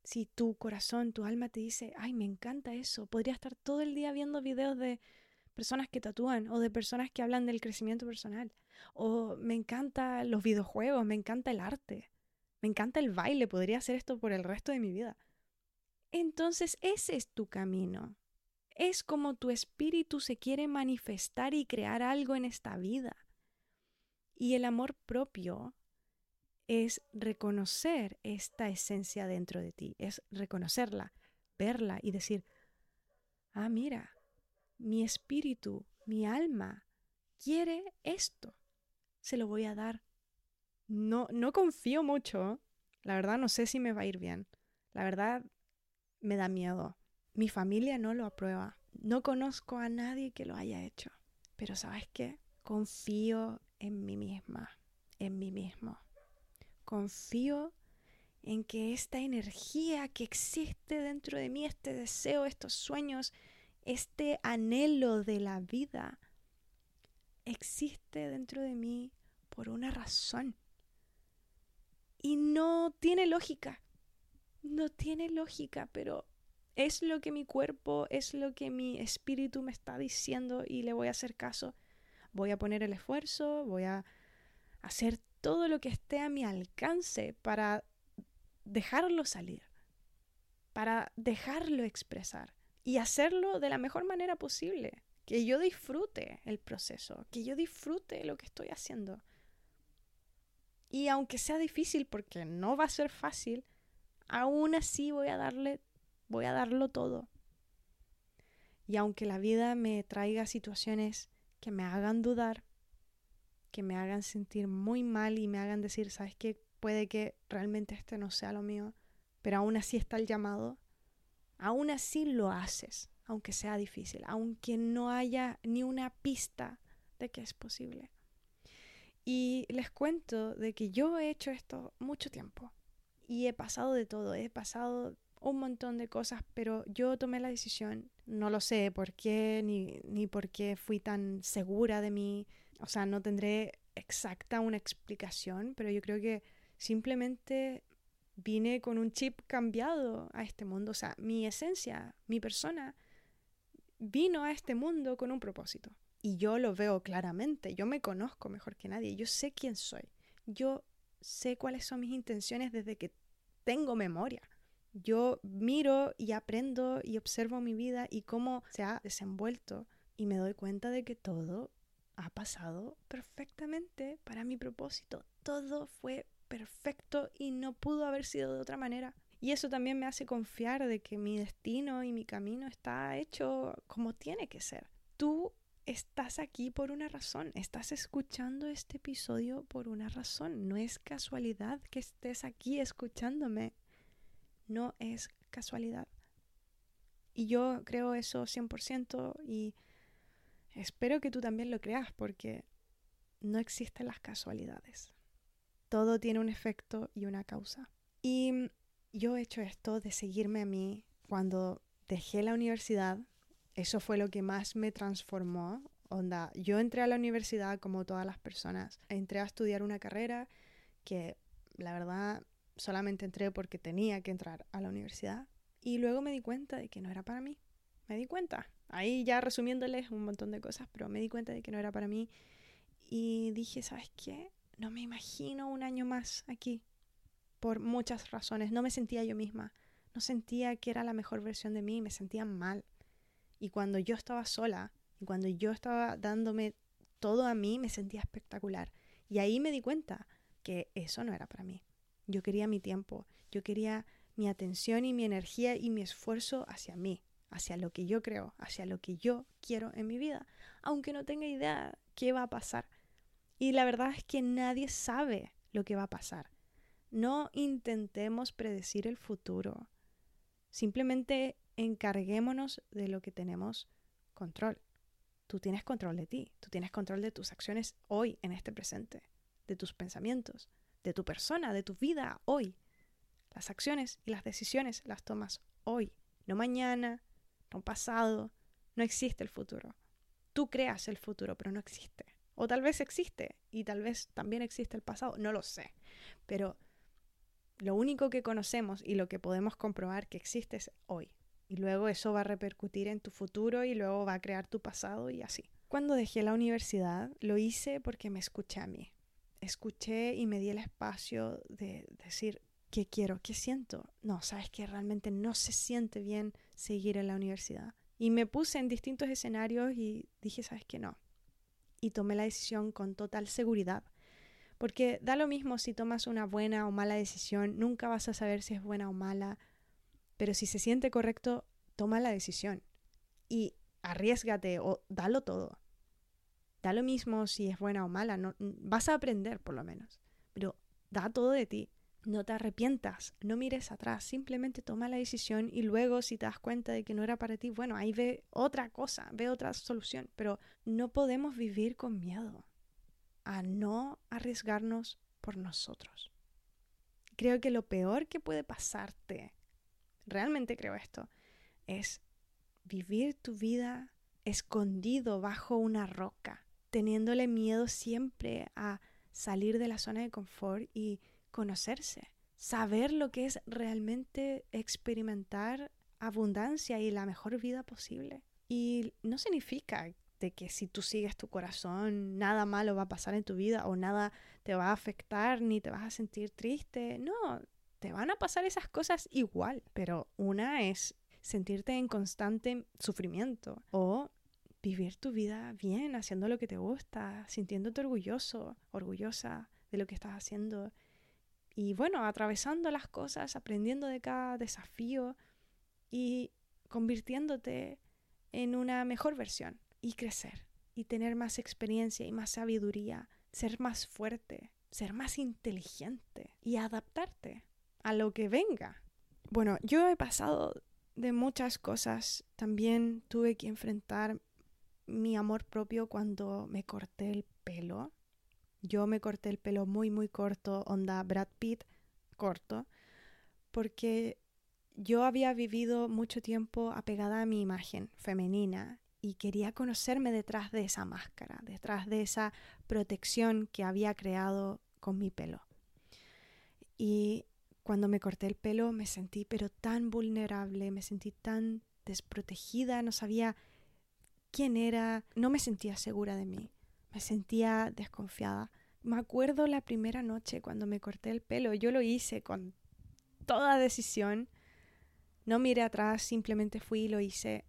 Si tu corazón, tu alma te dice, ay, me encanta eso, podría estar todo el día viendo videos de personas que tatúan o de personas que hablan del crecimiento personal. O me encantan los videojuegos, me encanta el arte. Me encanta el baile, podría hacer esto por el resto de mi vida. Entonces ese es tu camino. Es como tu espíritu se quiere manifestar y crear algo en esta vida. Y el amor propio es reconocer esta esencia dentro de ti, es reconocerla, verla y decir, ah, mira, mi espíritu, mi alma quiere esto, se lo voy a dar. No, no confío mucho, la verdad no sé si me va a ir bien, la verdad me da miedo. Mi familia no lo aprueba, no conozco a nadie que lo haya hecho, pero ¿sabes qué? Confío en mí misma, en mí mismo. Confío en que esta energía que existe dentro de mí, este deseo, estos sueños, este anhelo de la vida, existe dentro de mí por una razón. Y no tiene lógica, no tiene lógica, pero es lo que mi cuerpo, es lo que mi espíritu me está diciendo y le voy a hacer caso voy a poner el esfuerzo, voy a hacer todo lo que esté a mi alcance para dejarlo salir, para dejarlo expresar y hacerlo de la mejor manera posible, que yo disfrute el proceso, que yo disfrute lo que estoy haciendo. Y aunque sea difícil, porque no va a ser fácil, aún así voy a darle, voy a darlo todo. Y aunque la vida me traiga situaciones que me hagan dudar, que me hagan sentir muy mal y me hagan decir, ¿sabes qué? Puede que realmente este no sea lo mío, pero aún así está el llamado, aún así lo haces, aunque sea difícil, aunque no haya ni una pista de que es posible. Y les cuento de que yo he hecho esto mucho tiempo y he pasado de todo, he pasado un montón de cosas, pero yo tomé la decisión, no lo sé por qué, ni, ni por qué fui tan segura de mí, o sea, no tendré exacta una explicación, pero yo creo que simplemente vine con un chip cambiado a este mundo, o sea, mi esencia, mi persona, vino a este mundo con un propósito. Y yo lo veo claramente, yo me conozco mejor que nadie, yo sé quién soy, yo sé cuáles son mis intenciones desde que tengo memoria. Yo miro y aprendo y observo mi vida y cómo se ha desenvuelto y me doy cuenta de que todo ha pasado perfectamente para mi propósito. Todo fue perfecto y no pudo haber sido de otra manera. Y eso también me hace confiar de que mi destino y mi camino está hecho como tiene que ser. Tú estás aquí por una razón, estás escuchando este episodio por una razón. No es casualidad que estés aquí escuchándome no es casualidad. Y yo creo eso 100% y espero que tú también lo creas porque no existen las casualidades. Todo tiene un efecto y una causa. Y yo he hecho esto de seguirme a mí cuando dejé la universidad. Eso fue lo que más me transformó. Onda, yo entré a la universidad como todas las personas. Entré a estudiar una carrera que la verdad solamente entré porque tenía que entrar a la universidad y luego me di cuenta de que no era para mí. Me di cuenta. Ahí ya resumiéndoles un montón de cosas, pero me di cuenta de que no era para mí y dije, ¿sabes qué? No me imagino un año más aquí por muchas razones. No me sentía yo misma. No sentía que era la mejor versión de mí, me sentía mal. Y cuando yo estaba sola y cuando yo estaba dándome todo a mí, me sentía espectacular. Y ahí me di cuenta que eso no era para mí. Yo quería mi tiempo, yo quería mi atención y mi energía y mi esfuerzo hacia mí, hacia lo que yo creo, hacia lo que yo quiero en mi vida, aunque no tenga idea qué va a pasar. Y la verdad es que nadie sabe lo que va a pasar. No intentemos predecir el futuro. Simplemente encarguémonos de lo que tenemos control. Tú tienes control de ti, tú tienes control de tus acciones hoy, en este presente, de tus pensamientos, de tu persona, de tu vida hoy. Las acciones y las decisiones las tomas hoy, no mañana, no pasado. No existe el futuro. Tú creas el futuro, pero no existe. O tal vez existe y tal vez también existe el pasado, no lo sé. Pero lo único que conocemos y lo que podemos comprobar que existe es hoy. Y luego eso va a repercutir en tu futuro y luego va a crear tu pasado y así. Cuando dejé la universidad lo hice porque me escuché a mí escuché y me di el espacio de decir, ¿qué quiero? ¿Qué siento? No, sabes que realmente no se siente bien seguir en la universidad. Y me puse en distintos escenarios y dije, ¿sabes qué? No. Y tomé la decisión con total seguridad. Porque da lo mismo si tomas una buena o mala decisión, nunca vas a saber si es buena o mala, pero si se siente correcto, toma la decisión y arriesgate o dalo todo. Da lo mismo si es buena o mala, no, vas a aprender por lo menos, pero da todo de ti. No te arrepientas, no mires atrás, simplemente toma la decisión y luego si te das cuenta de que no era para ti, bueno, ahí ve otra cosa, ve otra solución, pero no podemos vivir con miedo a no arriesgarnos por nosotros. Creo que lo peor que puede pasarte, realmente creo esto, es vivir tu vida escondido bajo una roca, teniéndole miedo siempre a salir de la zona de confort y conocerse, saber lo que es realmente experimentar abundancia y la mejor vida posible. Y no significa de que si tú sigues tu corazón, nada malo va a pasar en tu vida o nada te va a afectar ni te vas a sentir triste. No, te van a pasar esas cosas igual, pero una es sentirte en constante sufrimiento o vivir tu vida bien, haciendo lo que te gusta, sintiéndote orgulloso, orgullosa de lo que estás haciendo y bueno, atravesando las cosas, aprendiendo de cada desafío y convirtiéndote en una mejor versión y crecer y tener más experiencia y más sabiduría, ser más fuerte, ser más inteligente y adaptarte a lo que venga. Bueno, yo he pasado de muchas cosas. También tuve que enfrentar mi amor propio cuando me corté el pelo. Yo me corté el pelo muy, muy corto, onda Brad Pitt corto, porque yo había vivido mucho tiempo apegada a mi imagen femenina y quería conocerme detrás de esa máscara, detrás de esa protección que había creado con mi pelo. Y cuando me corté el pelo me sentí pero tan vulnerable, me sentí tan desprotegida, no sabía quién era, no me sentía segura de mí. Me sentía desconfiada. Me acuerdo la primera noche cuando me corté el pelo. Yo lo hice con toda decisión. No miré atrás, simplemente fui y lo hice.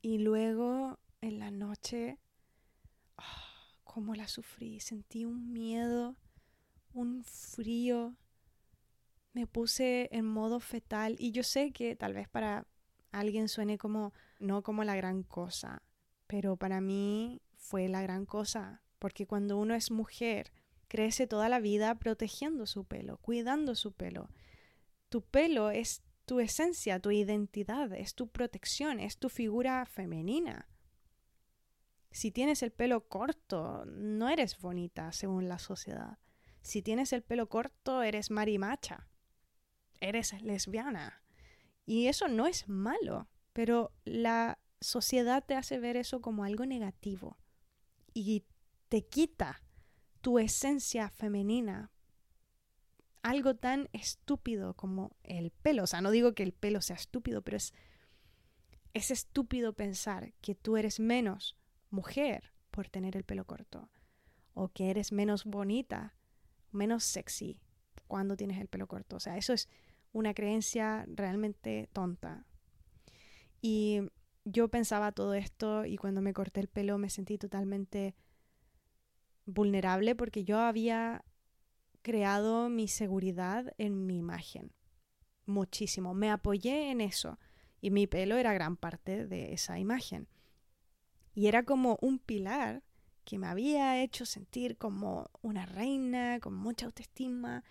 Y luego en la noche, oh, cómo la sufrí. Sentí un miedo, un frío. Me puse en modo fetal. Y yo sé que tal vez para alguien suene como, no como la gran cosa. Pero para mí fue la gran cosa, porque cuando uno es mujer, crece toda la vida protegiendo su pelo, cuidando su pelo. Tu pelo es tu esencia, tu identidad, es tu protección, es tu figura femenina. Si tienes el pelo corto, no eres bonita según la sociedad. Si tienes el pelo corto, eres marimacha. Eres lesbiana. Y eso no es malo, pero la sociedad te hace ver eso como algo negativo y te quita tu esencia femenina. Algo tan estúpido como el pelo. O sea, no digo que el pelo sea estúpido, pero es, es estúpido pensar que tú eres menos mujer por tener el pelo corto. O que eres menos bonita, menos sexy cuando tienes el pelo corto. O sea, eso es una creencia realmente tonta. Y yo pensaba todo esto y cuando me corté el pelo me sentí totalmente vulnerable porque yo había creado mi seguridad en mi imagen. Muchísimo. Me apoyé en eso y mi pelo era gran parte de esa imagen. Y era como un pilar que me había hecho sentir como una reina, con mucha autoestima.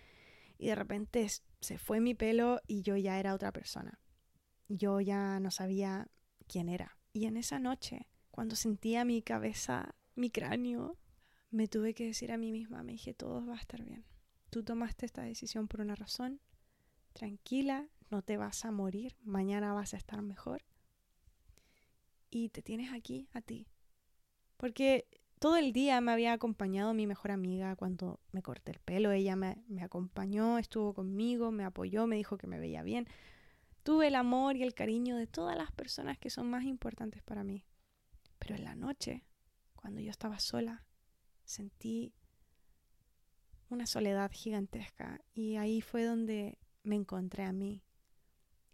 Y de repente se fue mi pelo y yo ya era otra persona. Yo ya no sabía quién era. Y en esa noche, cuando sentía mi cabeza, mi cráneo, me tuve que decir a mí misma, me dije, todo va a estar bien. Tú tomaste esta decisión por una razón. Tranquila, no te vas a morir, mañana vas a estar mejor. Y te tienes aquí a ti. Porque todo el día me había acompañado mi mejor amiga cuando me corté el pelo. Ella me, me acompañó, estuvo conmigo, me apoyó, me dijo que me veía bien tuve el amor y el cariño de todas las personas que son más importantes para mí. Pero en la noche, cuando yo estaba sola, sentí una soledad gigantesca. Y ahí fue donde me encontré a mí.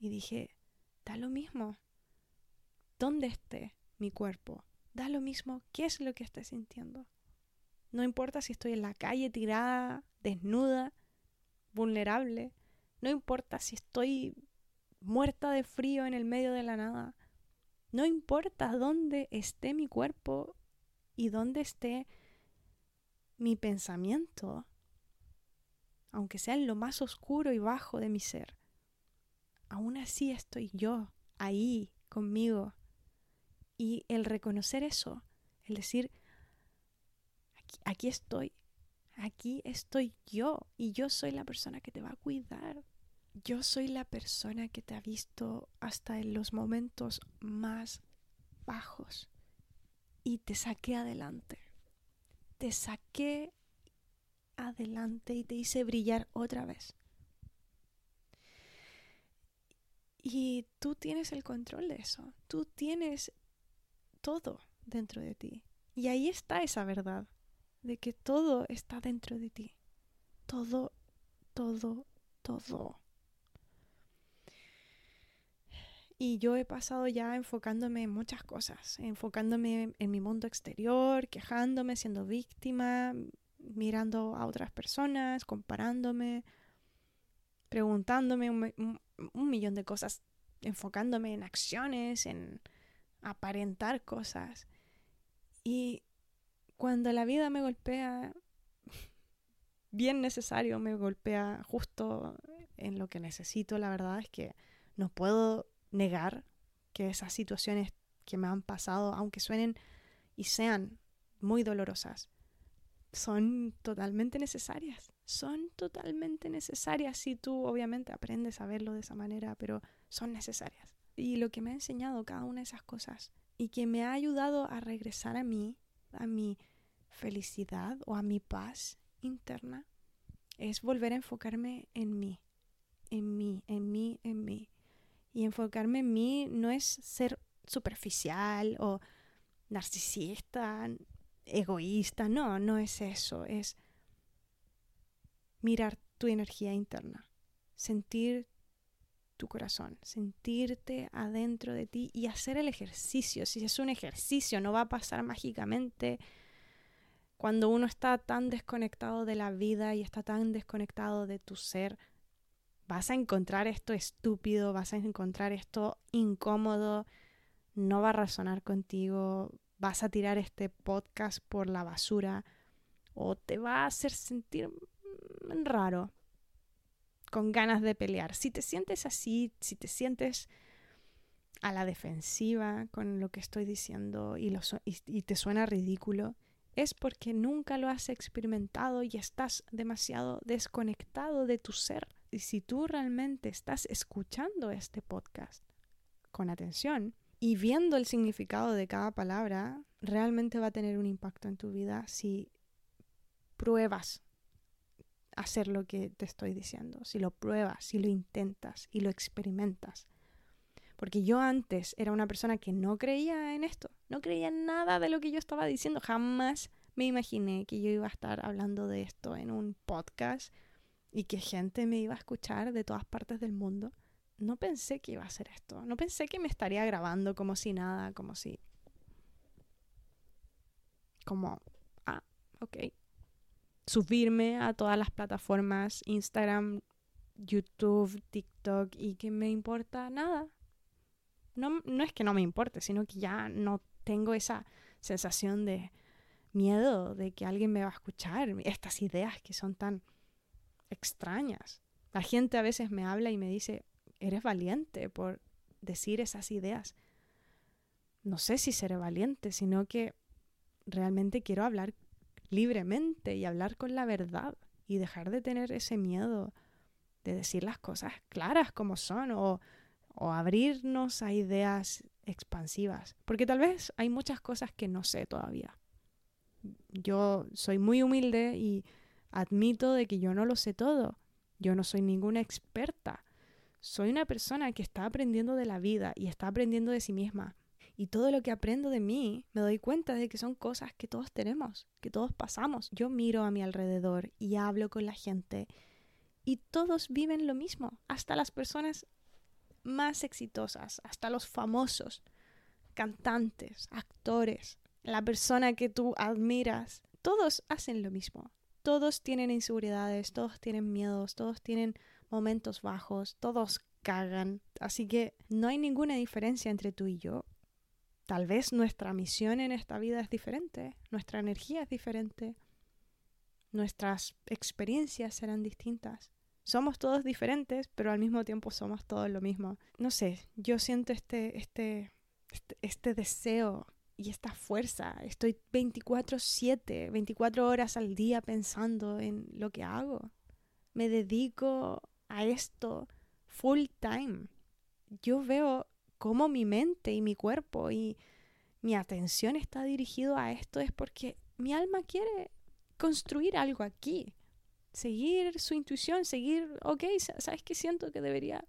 Y dije, da lo mismo. ¿Dónde esté mi cuerpo? Da lo mismo qué es lo que esté sintiendo. No importa si estoy en la calle tirada, desnuda, vulnerable. No importa si estoy muerta de frío en el medio de la nada. No importa dónde esté mi cuerpo y dónde esté mi pensamiento, aunque sea en lo más oscuro y bajo de mi ser. Aún así estoy yo ahí conmigo. Y el reconocer eso, el decir, aquí, aquí estoy, aquí estoy yo y yo soy la persona que te va a cuidar. Yo soy la persona que te ha visto hasta en los momentos más bajos y te saqué adelante. Te saqué adelante y te hice brillar otra vez. Y tú tienes el control de eso. Tú tienes todo dentro de ti. Y ahí está esa verdad de que todo está dentro de ti. Todo, todo, todo. Y yo he pasado ya enfocándome en muchas cosas, enfocándome en mi mundo exterior, quejándome, siendo víctima, mirando a otras personas, comparándome, preguntándome un, millón de cosas, enfocándome en acciones, en aparentar cosas. Y cuando la vida me golpea, bien necesario, me golpea justo en lo que necesito, la verdad es que no puedo negar que esas situaciones que me han pasado, aunque suenen y sean muy dolorosas, son totalmente necesarias. Son totalmente necesarias si tú obviamente aprendes a verlo de esa manera, pero son necesarias. Y lo que me ha enseñado cada una de esas cosas y que me ha ayudado a regresar a mí, a mi felicidad o a mi paz interna, es volver a enfocarme en mí, en mí, en mí, en mí. Y enfocarme en mí no es ser superficial o narcisista, egoísta, no, no es eso, es mirar tu energía interna, sentir tu corazón, sentirte adentro de ti y hacer el ejercicio. Si es un ejercicio, no va a pasar mágicamente. Cuando uno está tan desconectado de la vida y está tan desconectado de tu ser, vas a encontrar esto estúpido, vas a encontrar esto incómodo, no va a razonar contigo, vas a tirar este podcast por la basura o te va a hacer sentir raro, con ganas de pelear. Si te sientes así, si te sientes a la defensiva con lo que estoy diciendo y, y te suena ridículo, es porque nunca lo has experimentado y estás demasiado desconectado de tu ser y si tú realmente estás escuchando este podcast con atención y viendo el significado de cada palabra, realmente va a tener un impacto en tu vida si pruebas hacer lo que te estoy diciendo, si lo pruebas, si lo intentas y lo experimentas. Porque yo antes era una persona que no creía en esto, no creía en nada de lo que yo estaba diciendo, jamás me imaginé que yo iba a estar hablando de esto en un podcast y que gente me iba a escuchar de todas partes del mundo, no pensé que iba a hacer esto. No pensé que me estaría grabando como si nada, como si... Como, ah, ok. Subirme a todas las plataformas, Instagram, YouTube, TikTok, y que me importa nada. No, no es que no me importe, sino que ya no tengo esa sensación de miedo de que alguien me va a escuchar, estas ideas que son tan extrañas. La gente a veces me habla y me dice, eres valiente por decir esas ideas. No sé si seré valiente, sino que realmente quiero hablar libremente y hablar con la verdad y dejar de tener ese miedo de decir las cosas claras como son o, o abrirnos a ideas expansivas. Porque tal vez hay muchas cosas que no sé todavía. Yo soy muy humilde y Admito de que yo no lo sé todo. Yo no soy ninguna experta. Soy una persona que está aprendiendo de la vida y está aprendiendo de sí misma. Y todo lo que aprendo de mí, me doy cuenta de que son cosas que todos tenemos, que todos pasamos. Yo miro a mi alrededor y hablo con la gente y todos viven lo mismo, hasta las personas más exitosas, hasta los famosos, cantantes, actores, la persona que tú admiras, todos hacen lo mismo. Todos tienen inseguridades, todos tienen miedos, todos tienen momentos bajos, todos cagan. Así que no hay ninguna diferencia entre tú y yo. Tal vez nuestra misión en esta vida es diferente, nuestra energía es diferente, nuestras experiencias serán distintas. Somos todos diferentes, pero al mismo tiempo somos todos lo mismo. No sé, yo siento este, este, este, este deseo y esta fuerza. Estoy 24/7, 24 horas al día pensando en lo que hago. Me dedico a esto full time. Yo veo cómo mi mente y mi cuerpo y mi atención está dirigido a esto es porque mi alma quiere construir algo aquí. Seguir su intuición, seguir, ok, ¿sabes qué siento que debería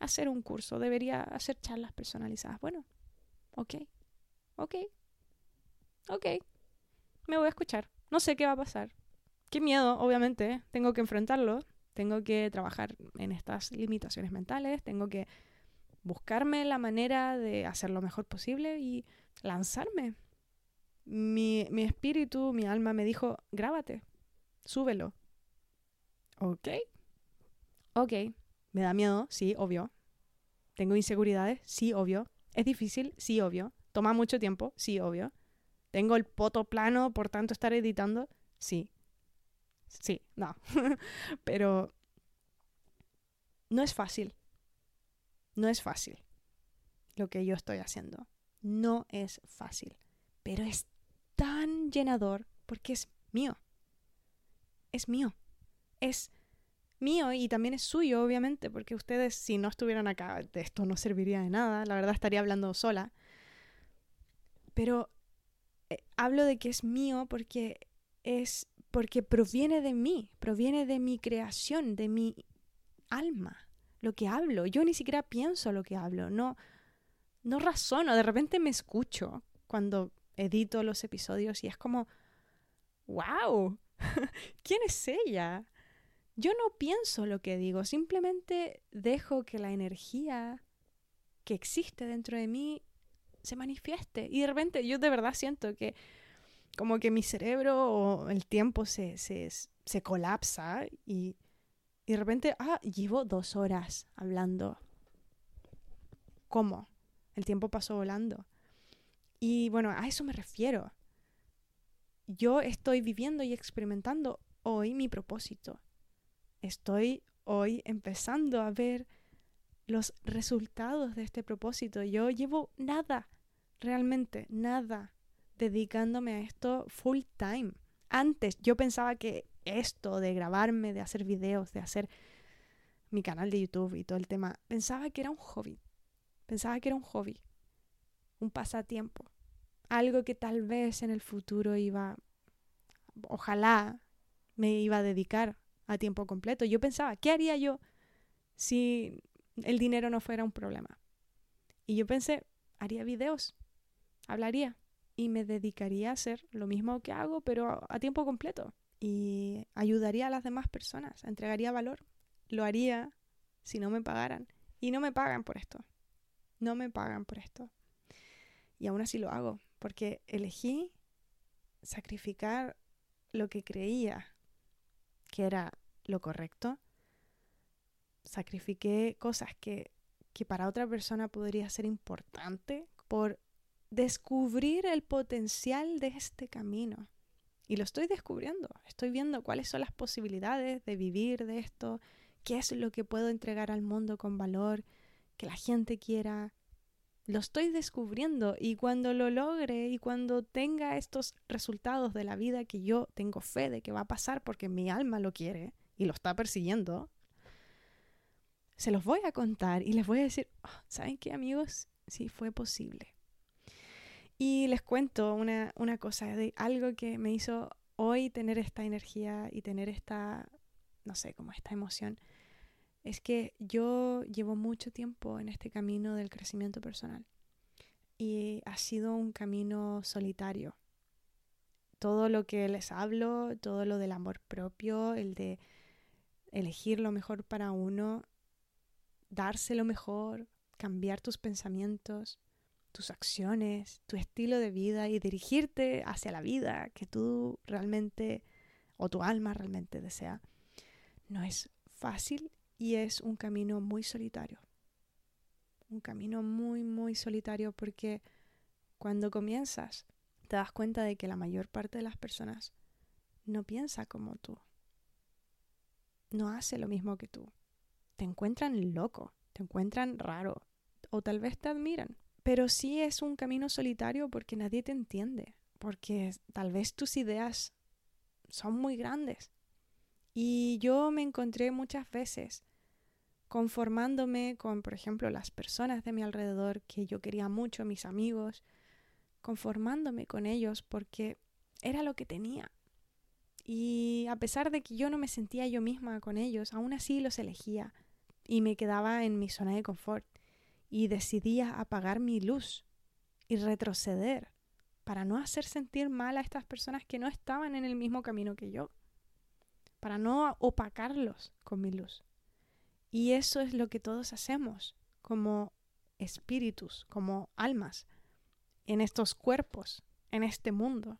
hacer un curso? Debería hacer charlas personalizadas. Bueno, ok, ok, ok, me voy a escuchar. No sé qué va a pasar. Qué miedo, obviamente, tengo que enfrentarlo, tengo que trabajar en estas limitaciones mentales, tengo que buscarme la manera de hacer lo mejor posible y lanzarme. Mi, mi espíritu, mi alma me dijo, grábate, súbelo. Ok. Ok. ¿Me da miedo? Sí, obvio. ¿Tengo inseguridades? Sí, obvio. ¿Es difícil? Sí, obvio. ¿Toma mucho tiempo? Sí, obvio. ¿Tengo el poto plano por tanto estar editando? Sí. Sí, no. Pero no es fácil. No es fácil lo que yo estoy haciendo. No es fácil. Pero es tan llenador porque es mío. Es mío. Es mío y también es suyo, obviamente, porque ustedes si no estuvieran acá, esto no serviría de nada. La verdad estaría hablando sola. Pero eh, hablo de que es mío porque es porque proviene de mí, proviene de mi creación, de mi alma, lo que hablo. Yo ni siquiera pienso lo que hablo, no, no razono, de repente me escucho cuando edito los episodios y es como, wow, ¿quién es ella? Yo no pienso lo que digo, simplemente dejo que la energía que existe dentro de mí se manifieste. Y de repente yo de verdad siento que como que mi cerebro o el tiempo se, se, se colapsa y, y de repente, ah, llevo dos horas hablando. ¿Cómo? El tiempo pasó volando. Y bueno, a eso me refiero. Yo estoy viviendo y experimentando hoy mi propósito. Estoy hoy empezando a ver los resultados de este propósito. Yo llevo nada, realmente nada, dedicándome a esto full time. Antes yo pensaba que esto de grabarme, de hacer videos, de hacer mi canal de YouTube y todo el tema, pensaba que era un hobby. Pensaba que era un hobby, un pasatiempo, algo que tal vez en el futuro iba, ojalá me iba a dedicar a tiempo completo. Yo pensaba, ¿qué haría yo si el dinero no fuera un problema? Y yo pensé, haría videos, hablaría y me dedicaría a hacer lo mismo que hago, pero a tiempo completo. Y ayudaría a las demás personas, entregaría valor. Lo haría si no me pagaran. Y no me pagan por esto. No me pagan por esto. Y aún así lo hago, porque elegí sacrificar lo que creía que era lo correcto. Sacrifiqué cosas que, que para otra persona podría ser importante por descubrir el potencial de este camino. Y lo estoy descubriendo, estoy viendo cuáles son las posibilidades de vivir de esto, qué es lo que puedo entregar al mundo con valor, que la gente quiera. Lo estoy descubriendo y cuando lo logre y cuando tenga estos resultados de la vida que yo tengo fe de que va a pasar porque mi alma lo quiere y lo está persiguiendo, se los voy a contar y les voy a decir, ah, ¿saben qué amigos? Sí fue posible. Y les cuento una, una cosa de algo que me hizo hoy tener esta energía y tener esta, no sé, como esta emoción. Es que yo llevo mucho tiempo en este camino del crecimiento personal. y ha sido un camino solitario. Todo lo que les hablo, todo lo del amor propio, el de elegir lo mejor para uno, darse lo mejor, cambiar tus pensamientos, tus acciones, tu estilo de vida y dirigirte hacia la vida que tú realmente o tu alma realmente desea, no es fácil y es un camino muy solitario. Un camino muy, muy solitario porque cuando comienzas te das cuenta de que la mayor parte de las personas no piensa como tú. No hace lo mismo que tú. Te encuentran loco, te encuentran raro o tal vez te admiran. Pero sí es un camino solitario porque nadie te entiende, porque tal vez tus ideas son muy grandes. Y yo me encontré muchas veces conformándome con, por ejemplo, las personas de mi alrededor que yo quería mucho, mis amigos, conformándome con ellos porque era lo que tenía. Y a pesar de que yo no me sentía yo misma con ellos, aún así los elegía y me quedaba en mi zona de confort y decidía apagar mi luz y retroceder para no hacer sentir mal a estas personas que no estaban en el mismo camino que yo, para no opacarlos con mi luz. Y eso es lo que todos hacemos como espíritus, como almas, en estos cuerpos, en este mundo.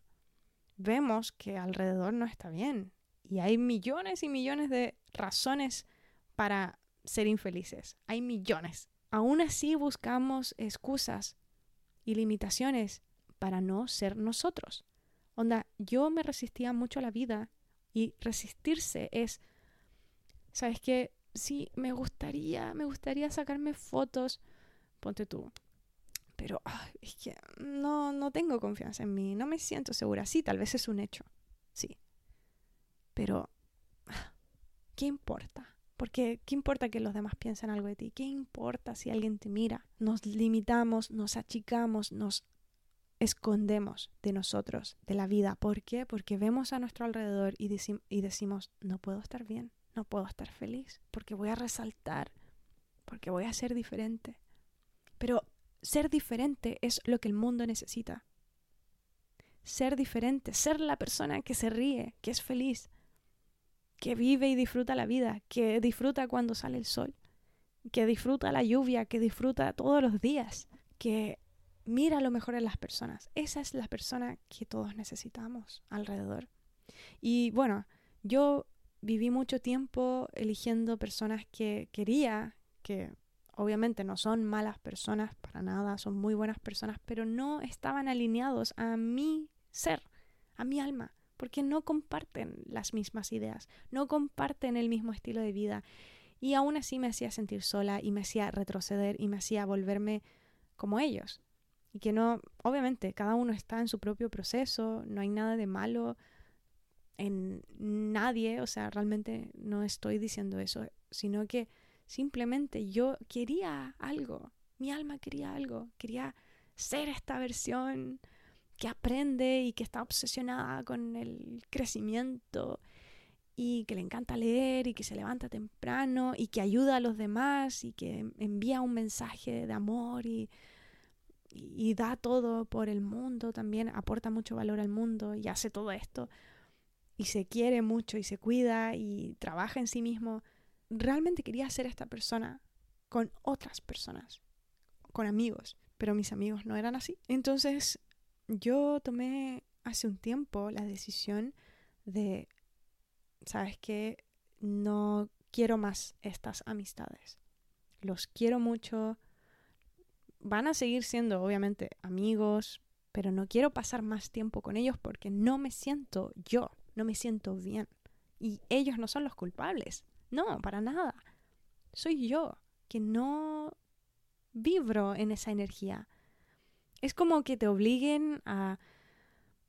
Vemos que alrededor no está bien y hay millones y millones de razones para ser infelices. Hay millones. Aún así buscamos excusas y limitaciones para no ser nosotros. Onda, yo me resistía mucho a la vida y resistirse es, ¿sabes qué? Sí, me gustaría, me gustaría sacarme fotos, ponte tú, pero es que no, no tengo confianza en mí, no me siento segura. Sí, tal vez es un hecho, sí. Pero, ¿qué importa? Porque, ¿qué importa que los demás piensen algo de ti? ¿Qué importa si alguien te mira? Nos limitamos, nos achicamos, nos escondemos de nosotros, de la vida. ¿Por qué? Porque vemos a nuestro alrededor y, y decimos, no puedo estar bien, no puedo estar feliz, porque voy a resaltar, porque voy a ser diferente. Pero ser diferente es lo que el mundo necesita. Ser diferente, ser la persona que se ríe, que es feliz, que vive y disfruta la vida, que disfruta cuando sale el sol, que disfruta la lluvia, que disfruta todos los días, que mira lo mejor en las personas. Esa es la persona que todos necesitamos alrededor. Y bueno, yo viví mucho tiempo eligiendo personas que quería, que obviamente no son malas personas para nada, son muy buenas personas, pero no estaban alineados a mi ser, a mi alma porque no comparten las mismas ideas, no comparten el mismo estilo de vida. Y aún así me hacía sentir sola y me hacía retroceder y me hacía volverme como ellos. Y que no, obviamente, cada uno está en su propio proceso, no hay nada de malo en nadie, o sea, realmente no estoy diciendo eso, sino que simplemente yo quería algo, mi alma quería algo, quería ser esta versión que aprende y que está obsesionada con el crecimiento y que le encanta leer y que se levanta temprano y que ayuda a los demás y que envía un mensaje de amor y, y, da todo por el mundo también, aporta mucho valor al mundo y hace todo esto y se quiere mucho y se cuida y trabaja en sí mismo. Realmente quería ser esta persona con otras personas, con amigos, pero mis amigos no eran así. Entonces yo tomé hace un tiempo la decisión de, ¿sabes qué? No quiero más estas amistades. Los quiero mucho. Van a seguir siendo, obviamente, amigos, pero no quiero pasar más tiempo con ellos porque no me siento yo, no me siento bien. Y ellos no son los culpables. No, para nada. Soy yo que no vibro en esa energía. Es como que te obliguen a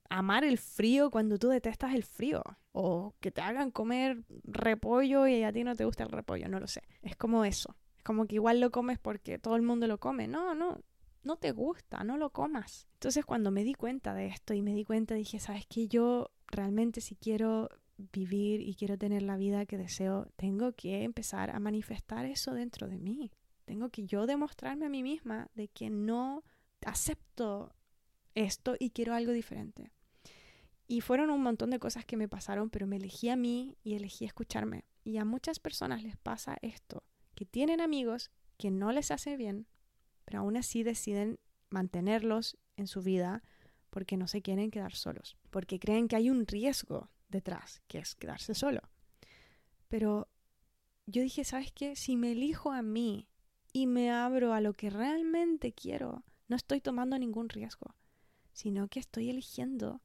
amar el frío cuando tú detestas el frío. O que te hagan comer repollo y a ti no te gusta el repollo, no lo sé. Es como eso. Es como que igual lo comes porque todo el mundo lo come. No, no, no te gusta, no lo comas. Entonces cuando me di cuenta de esto y me di cuenta, dije, ¿sabes qué? Yo realmente si quiero vivir y quiero tener la vida que deseo, tengo que empezar a manifestar eso dentro de mí. Tengo que yo demostrarme a mí misma de que no acepto esto y quiero algo diferente. Y fueron un montón de cosas que me pasaron, pero me elegí a mí y elegí escucharme. Y a muchas personas les pasa esto, que tienen amigos que no les hace bien, pero aún así deciden mantenerlos en su vida porque no se quieren quedar solos, porque creen que hay un riesgo detrás, que es quedarse solo. Pero yo dije, ¿sabes qué? Si me elijo a mí y me abro a lo que realmente quiero, no estoy tomando ningún riesgo, sino que estoy eligiendo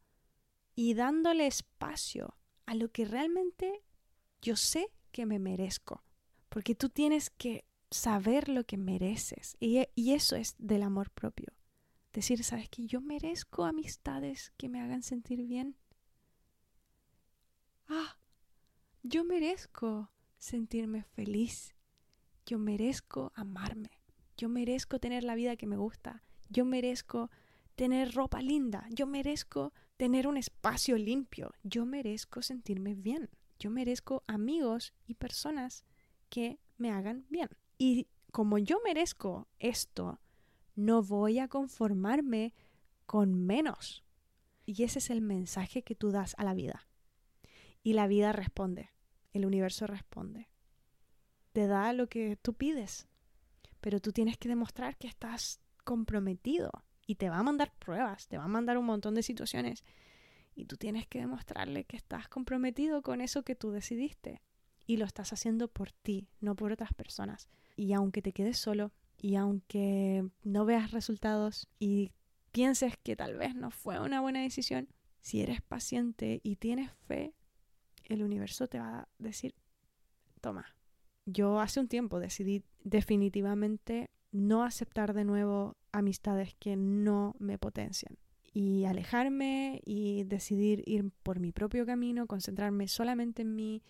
y dándole espacio a lo que realmente yo sé que me merezco. Porque tú tienes que saber lo que mereces. Y, y eso es del amor propio. Decir, ¿sabes que Yo merezco amistades que me hagan sentir bien. Ah, yo merezco sentirme feliz. Yo merezco amarme. Yo merezco tener la vida que me gusta. Yo merezco tener ropa linda. Yo merezco tener un espacio limpio. Yo merezco sentirme bien. Yo merezco amigos y personas que me hagan bien. Y como yo merezco esto, no voy a conformarme con menos. Y ese es el mensaje que tú das a la vida. Y la vida responde, el universo responde. Te da lo que tú pides, pero tú tienes que demostrar que estás comprometido y te va a mandar pruebas, te va a mandar un montón de situaciones y tú tienes que demostrarle que estás comprometido con eso que tú decidiste y lo estás haciendo por ti, no por otras personas. Y aunque te quedes solo y aunque no veas resultados y pienses que tal vez no fue una buena decisión, si eres paciente y tienes fe, el universo te va a decir, toma. Yo hace un tiempo decidí definitivamente no aceptar de nuevo amistades que no me potencian y alejarme y decidir ir por mi propio camino, concentrarme solamente en mí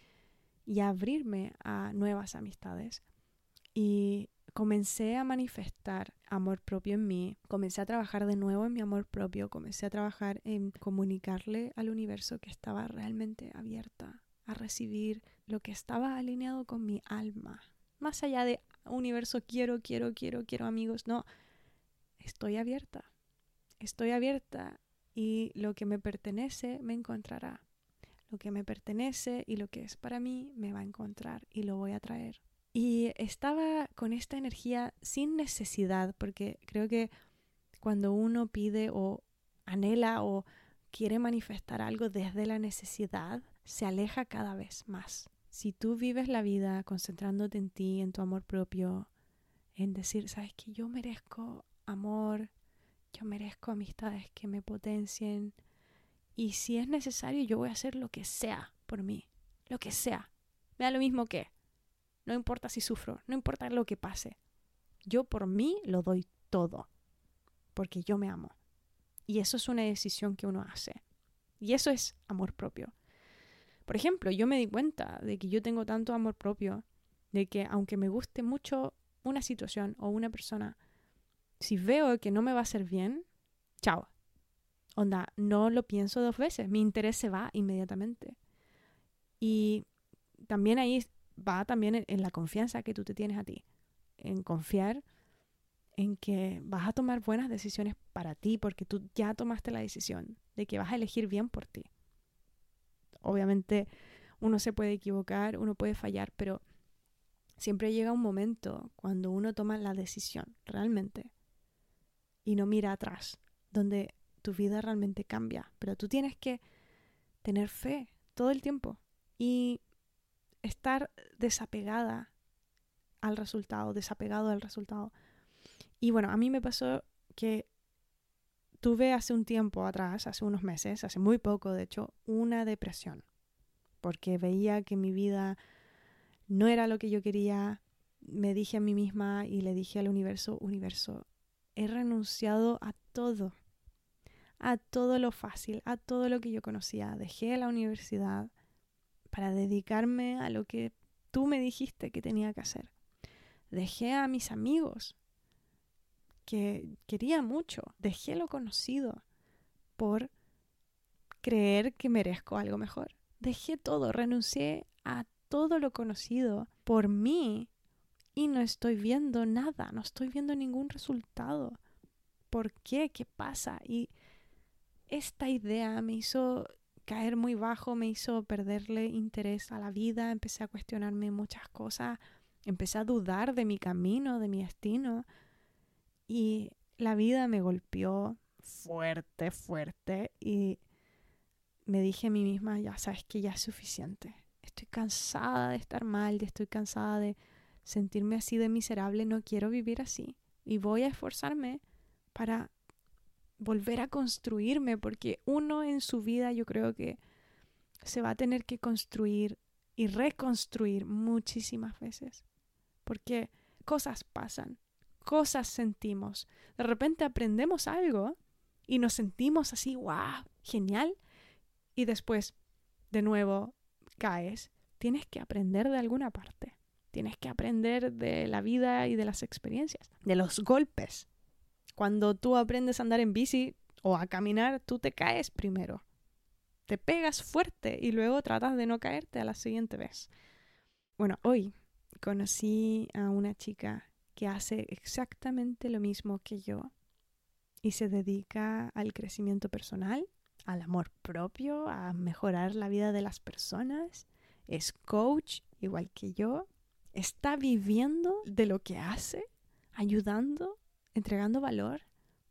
y abrirme a nuevas amistades. Y comencé a manifestar amor propio en mí, comencé a trabajar de nuevo en mi amor propio, comencé a trabajar en comunicarle al universo que estaba realmente abierta a recibir lo que estaba alineado con mi alma. Más allá de universo quiero, quiero, quiero, quiero amigos, no, estoy abierta. Estoy abierta y lo que me pertenece me encontrará. Lo que me pertenece y lo que es para mí me va a encontrar y lo voy a traer. Y estaba con esta energía sin necesidad, porque creo que cuando uno pide o anhela o quiere manifestar algo desde la necesidad, se aleja cada vez más. Si tú vives la vida concentrándote en ti, en tu amor propio, en decir, sabes que yo merezco amor, yo merezco amistades que me potencien. Y si es necesario, yo voy a hacer lo que sea por mí. Lo que sea. Me da lo mismo que. No importa si sufro, no importa lo que pase. Yo por mí lo doy todo. Porque yo me amo. Y eso es una decisión que uno hace. Y eso es amor propio. Por ejemplo, yo me di cuenta de que yo tengo tanto amor propio, de que aunque me guste mucho una situación o una persona, si veo que no me va a hacer bien, chao. Onda, no lo pienso dos veces, mi interés se va inmediatamente. Y también ahí va también en, la confianza que tú te tienes a ti, en confiar en que vas a tomar buenas decisiones para ti porque tú ya tomaste la decisión de que vas a elegir bien por ti. Obviamente uno se puede equivocar, uno puede fallar, pero siempre llega un momento cuando uno toma la decisión realmente y no mira atrás, donde tu vida realmente cambia. Pero tú tienes que tener fe todo el tiempo y estar desapegada al resultado, desapegado al resultado. Y bueno, a mí me pasó que tuve hace un tiempo atrás, hace unos meses, hace muy poco de hecho, una depresión, porque veía que mi vida no era lo que yo quería. Me dije a mí misma y le dije al universo, universo, he renunciado a todo, a todo lo fácil, a todo lo que yo conocía. Dejé la universidad para dedicarme a lo que tú me dijiste que tenía que hacer. Dejé a mis amigos que quería mucho. Dejé lo conocido por creer que merezco algo mejor. Dejé todo, renuncié a todo lo conocido por mí y no estoy viendo nada, no estoy viendo ningún resultado. ¿por qué? ¿Qué pasa? Y esta idea me hizo caer muy bajo, me hizo perderle interés a la vida, empecé a cuestionarme muchas cosas, empecé a dudar de mi camino, de mi destino y la vida me golpeó fuerte, fuerte y me dije a mí misma, ya sabes que ya es suficiente. Estoy cansada de estar mal, estoy cansada de sentirme así de miserable, no quiero vivir así y voy a esforzarme para volver a construirme, porque uno en su vida yo creo que se va a tener que construir y reconstruir muchísimas veces, porque cosas pasan, cosas sentimos, de repente aprendemos algo y nos sentimos así, wow, genial, y después de nuevo caes, tienes que aprender de alguna parte. Tienes que aprender de la vida y de las experiencias, de los golpes. Cuando tú aprendes a andar en bici o a caminar, tú te caes primero. Te pegas fuerte y luego tratas de no caerte a la siguiente vez. Bueno, hoy conocí a una chica que hace exactamente lo mismo que yo y se dedica al crecimiento personal, al amor propio, a mejorar la vida de las personas. Es coach, igual que yo. Está viviendo de lo que hace, ayudando, entregando valor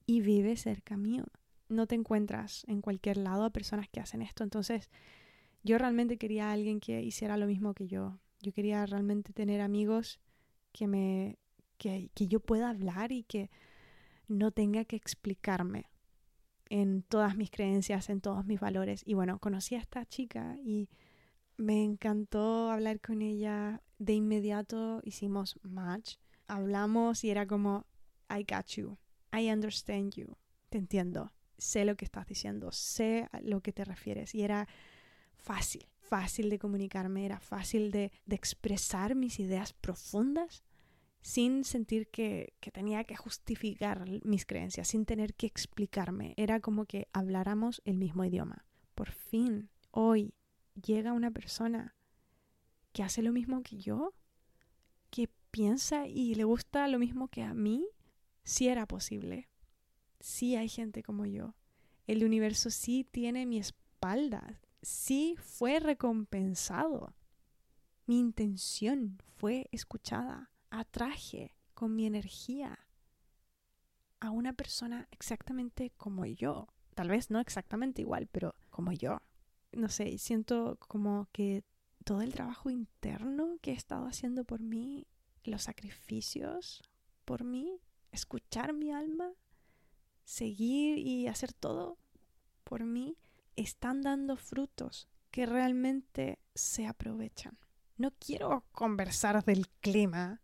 y vive cerca mío. No te encuentras en cualquier lado a personas que hacen esto. Entonces, yo realmente quería a alguien que hiciera lo mismo que yo. Yo quería realmente tener amigos que me que, yo pueda hablar y que no tenga que explicarme en todas mis creencias, en todos mis valores. Y bueno, conocí a esta chica y me encantó hablar con ella. De inmediato hicimos match. Hablamos y era como, I got you. I understand you. Te entiendo. Sé lo que estás diciendo. Sé a lo que te refieres. Y era fácil, fácil de comunicarme. Era fácil de expresar mis ideas profundas sin sentir que, que, tenía que justificar mis creencias, sin tener que explicarme. Era como que habláramos el mismo idioma. Por fin, hoy, llega una persona que hace lo mismo que yo, que piensa y le gusta lo mismo que a mí, si era posible. Sí hay gente como yo. El universo sí tiene mi espalda, sí fue recompensado. Mi intención fue escuchada atraje con mi energía a una persona exactamente como yo. Tal vez no exactamente igual, pero como yo. No sé, siento como que todo el trabajo interno que he estado haciendo por mí, los sacrificios por mí, escuchar mi alma, seguir y hacer todo por mí, están dando frutos que realmente se aprovechan. No quiero conversar del clima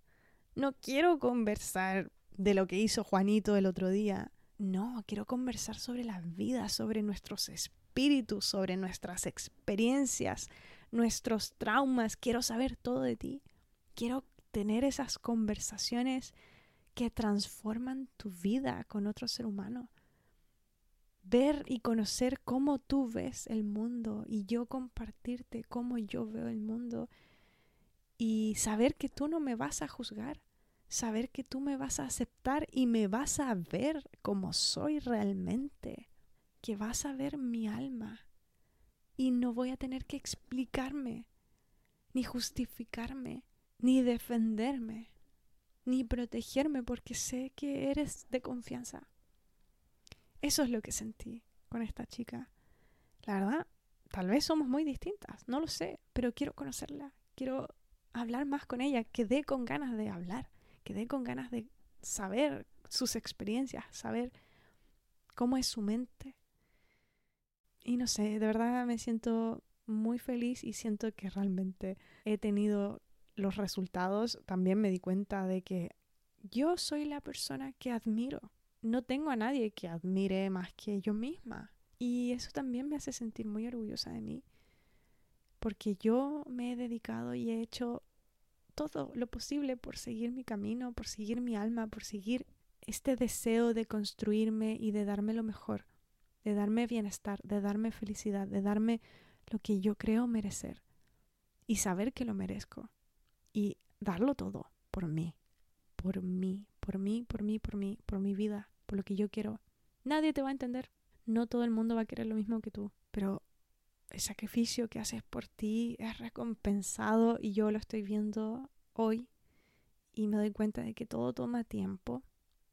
no quiero conversar de lo que hizo Juanito el otro día. No, quiero conversar sobre la vida, sobre nuestros espíritus, sobre nuestras experiencias, nuestros traumas. Quiero saber todo de ti. Quiero tener esas conversaciones que transforman tu vida con otro ser humano. Ver y conocer cómo tú ves el mundo y yo compartirte cómo yo veo el mundo y saber que tú no me vas a juzgar, saber que tú me vas a aceptar y me vas a ver como soy realmente, que vas a ver mi alma y no voy a tener que explicarme, ni justificarme, ni defenderme, ni protegerme porque sé que eres de confianza. Eso es lo que sentí con esta chica. La verdad, tal vez somos muy distintas, no lo sé, pero quiero conocerla, quiero hablar más con ella, quedé con ganas de hablar quedé con ganas de saber sus experiencias, saber cómo es su mente. Y no sé, de verdad me siento muy feliz y siento que realmente he tenido los resultados. También me di cuenta de que yo soy la persona que admiro. No tengo a nadie que admire más que yo misma. Y eso también me hace sentir muy orgullosa de mí. Porque yo me he dedicado y he hecho todo lo posible por seguir mi camino, por seguir mi alma, por seguir este deseo de construirme y de darme lo mejor, de darme bienestar, de darme felicidad, de darme lo que yo creo merecer y saber que lo merezco y darlo todo por mí, por mí, por mí, por mí, por mí, por mi vida, por lo que yo quiero, nadie te va a entender. No todo el mundo va a querer lo mismo que tú, pero el sacrificio que haces por ti es recompensado y yo lo estoy viendo hoy y me doy cuenta de que todo toma tiempo.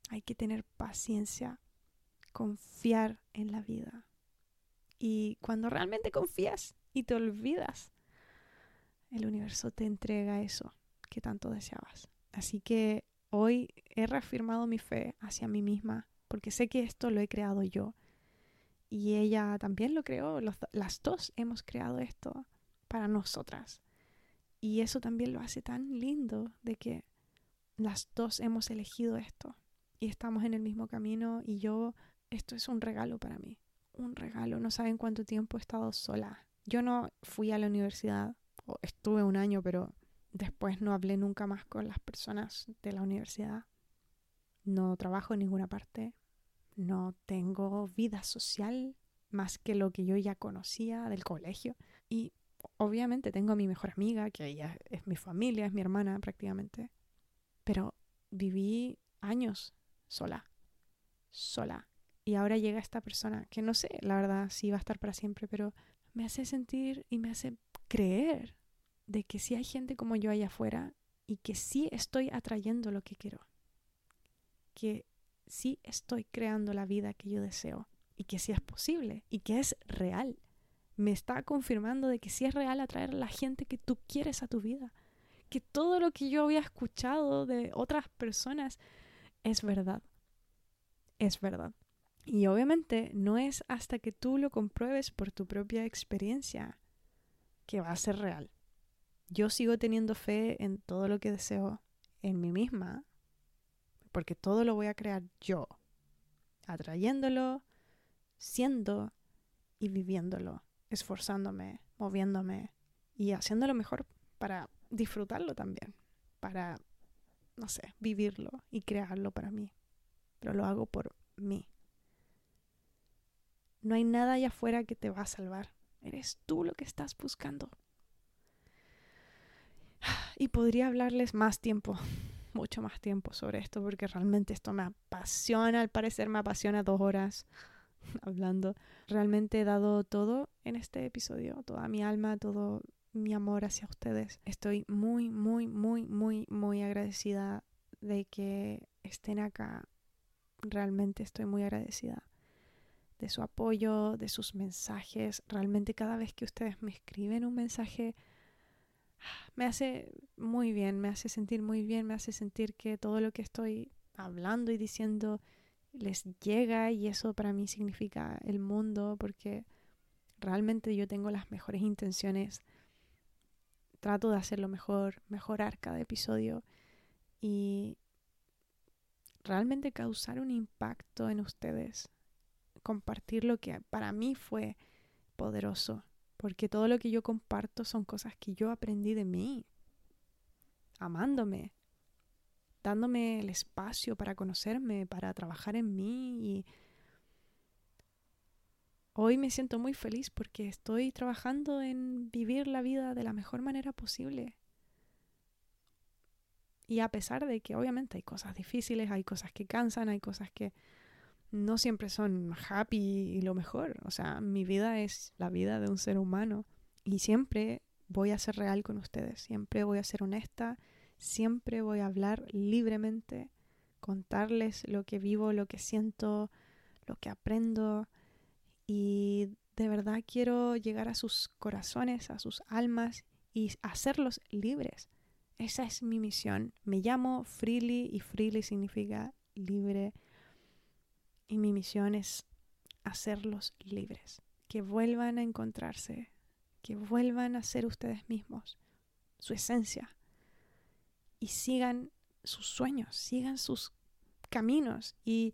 Hay que tener paciencia, confiar en la vida. Y cuando realmente confías y te olvidas, el universo te entrega eso que tanto deseabas. Así que hoy he reafirmado mi fe hacia mí misma, porque sé que esto lo he creado yo. Y ella también lo creó, las dos hemos creado esto para nosotras. Y eso también lo hace tan lindo de que las dos hemos elegido esto y estamos en el mismo camino y yo, esto es un regalo para mí, un regalo. No saben cuánto tiempo he estado sola. Yo no fui a la universidad, estuve un año, pero después no hablé nunca más con las personas de la universidad. No trabajo en ninguna parte, no tengo vida social más que lo que yo ya conocía del colegio. Y obviamente tengo a mi mejor amiga, que ella es mi familia, es mi hermana prácticamente. Pero viví años sola, sola. Y ahora llega esta persona, que no sé, la verdad, si va a estar para siempre, pero me hace sentir y me hace creer de que sí hay gente como yo allá afuera y que sí estoy atrayendo lo que quiero. Que sí estoy creando la vida que yo deseo y que sí es posible y que es real. Me está confirmando de que sí es real atraer a la gente que tú quieres a tu vida que todo lo que yo había escuchado de otras personas es verdad. Es verdad. Y obviamente no es hasta que tú lo compruebes por tu propia experiencia que va a ser real. Yo sigo teniendo fe en todo lo que deseo en mí misma, porque todo lo voy a crear yo, atrayéndolo, siendo y viviéndolo, esforzándome, moviéndome y haciéndolo mejor para disfrutarlo también, para, no sé, vivirlo y crearlo para mí. Pero lo hago por mí. No hay nada allá afuera que te va a salvar. Eres tú lo que estás buscando. Y podría hablarles más tiempo, mucho más tiempo sobre esto, porque realmente esto me apasiona, al parecer me apasiona dos horas hablando. Realmente he dado todo en este episodio, toda mi alma, todo mi amor hacia ustedes. Estoy muy, muy, muy, muy, muy agradecida de que estén acá. Realmente estoy muy agradecida de su apoyo, de sus mensajes. Realmente cada vez que ustedes me escriben un mensaje, me hace muy bien, me hace sentir muy bien, me hace sentir que todo lo que estoy hablando y diciendo les llega y eso para mí significa el mundo porque realmente yo tengo las mejores intenciones. Trato de hacerlo mejor, mejorar cada episodio y realmente causar un impacto en ustedes, compartir lo que para mí fue poderoso, porque todo lo que yo comparto son cosas que yo aprendí de mí, amándome, dándome el espacio para conocerme, para trabajar en mí y Hoy me siento muy feliz porque estoy trabajando en vivir la vida de la mejor manera posible. Y a pesar de que obviamente hay cosas difíciles, hay cosas que cansan, hay cosas que no siempre son happy y lo mejor. O sea, mi vida es la vida de un ser humano y siempre voy a ser real con ustedes, siempre voy a ser honesta, siempre voy a hablar libremente, contarles lo que vivo, lo que siento, lo que aprendo y de verdad quiero llegar a sus corazones, a sus almas y hacerlos libres. Esa es mi misión. Me llamo Freely y Freely significa libre. Y mi misión es hacerlos libres, que vuelvan a encontrarse, que vuelvan a ser ustedes mismos, su esencia, y sigan sus sueños, sigan sus caminos. Y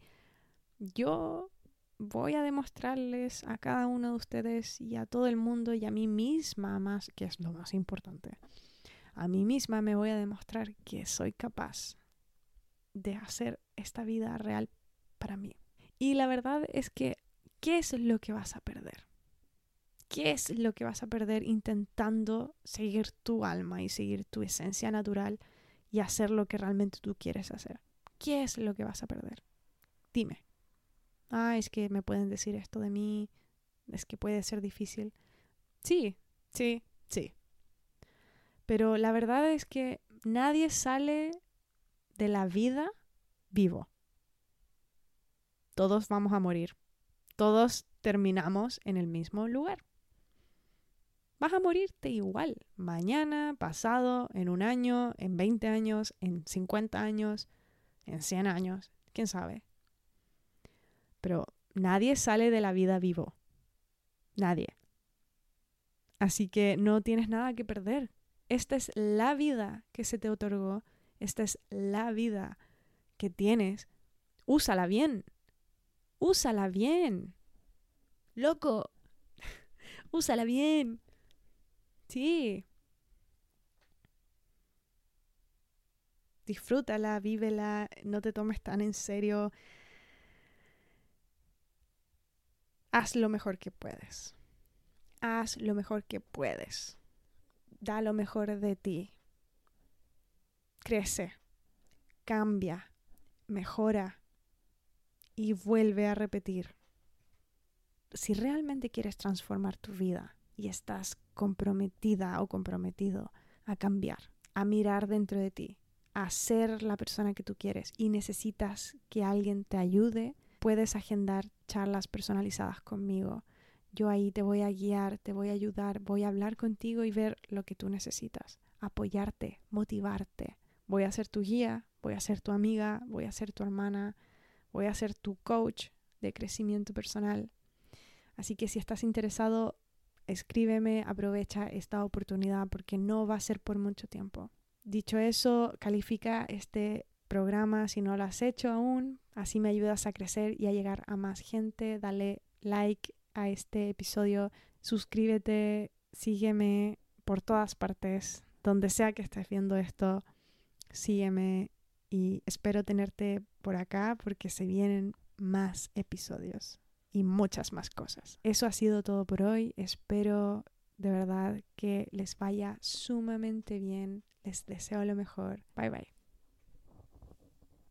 yo voy a demostrarles a cada uno de ustedes y a todo el mundo y a mí misma más, que es lo más importante, a mí misma me voy a demostrar que soy capaz de hacer esta vida real para mí. Y la verdad es que, ¿qué es lo que vas a perder? ¿Qué es lo que vas a perder intentando seguir tu alma y seguir tu esencia natural y hacer lo que realmente tú quieres hacer? ¿Qué es lo que vas a perder? Dime. Ah, es que me pueden decir esto de mí, es que puede ser difícil. Sí, sí, sí. Pero la verdad es que nadie sale de la vida vivo. Todos vamos a morir. Todos terminamos en el mismo lugar. Vas a morirte igual, mañana, pasado, en un año, en 20 años, en 50 años, en 100 años, quién sabe. Pero nadie sale de la vida vivo. Nadie. Así que no tienes nada que perder. Esta es la vida que se te otorgó. Esta es la vida que tienes. Úsala bien. Úsala bien. Loco. Úsala bien. Sí. Disfrútala, vívela, no te tomes tan en serio. Haz lo mejor que puedes. Haz lo mejor que puedes. Da lo mejor de ti. Crece, cambia, mejora y vuelve a repetir. Si realmente quieres transformar tu vida y estás comprometida o comprometido a cambiar, a mirar dentro de ti, a ser la persona que tú quieres y necesitas que alguien te ayude, puedes agendar charlas personalizadas conmigo. Yo ahí te voy a guiar, te voy a ayudar, voy a hablar contigo y ver lo que tú necesitas, apoyarte, motivarte. Voy a ser tu guía, voy a ser tu amiga, voy a ser tu hermana, voy a ser tu coach de crecimiento personal. Así que si estás interesado, escríbeme, aprovecha esta oportunidad porque no va a ser por mucho tiempo. Dicho eso, califica este programa si no lo has hecho aún, así me ayudas a crecer y a llegar a más gente. Dale like a este episodio, suscríbete, sígueme por todas partes, donde sea que estés viendo esto, sígueme y espero tenerte por acá porque se vienen más episodios y muchas más cosas. Eso ha sido todo por hoy. Espero de verdad que les vaya sumamente bien. Les deseo lo mejor. Bye bye.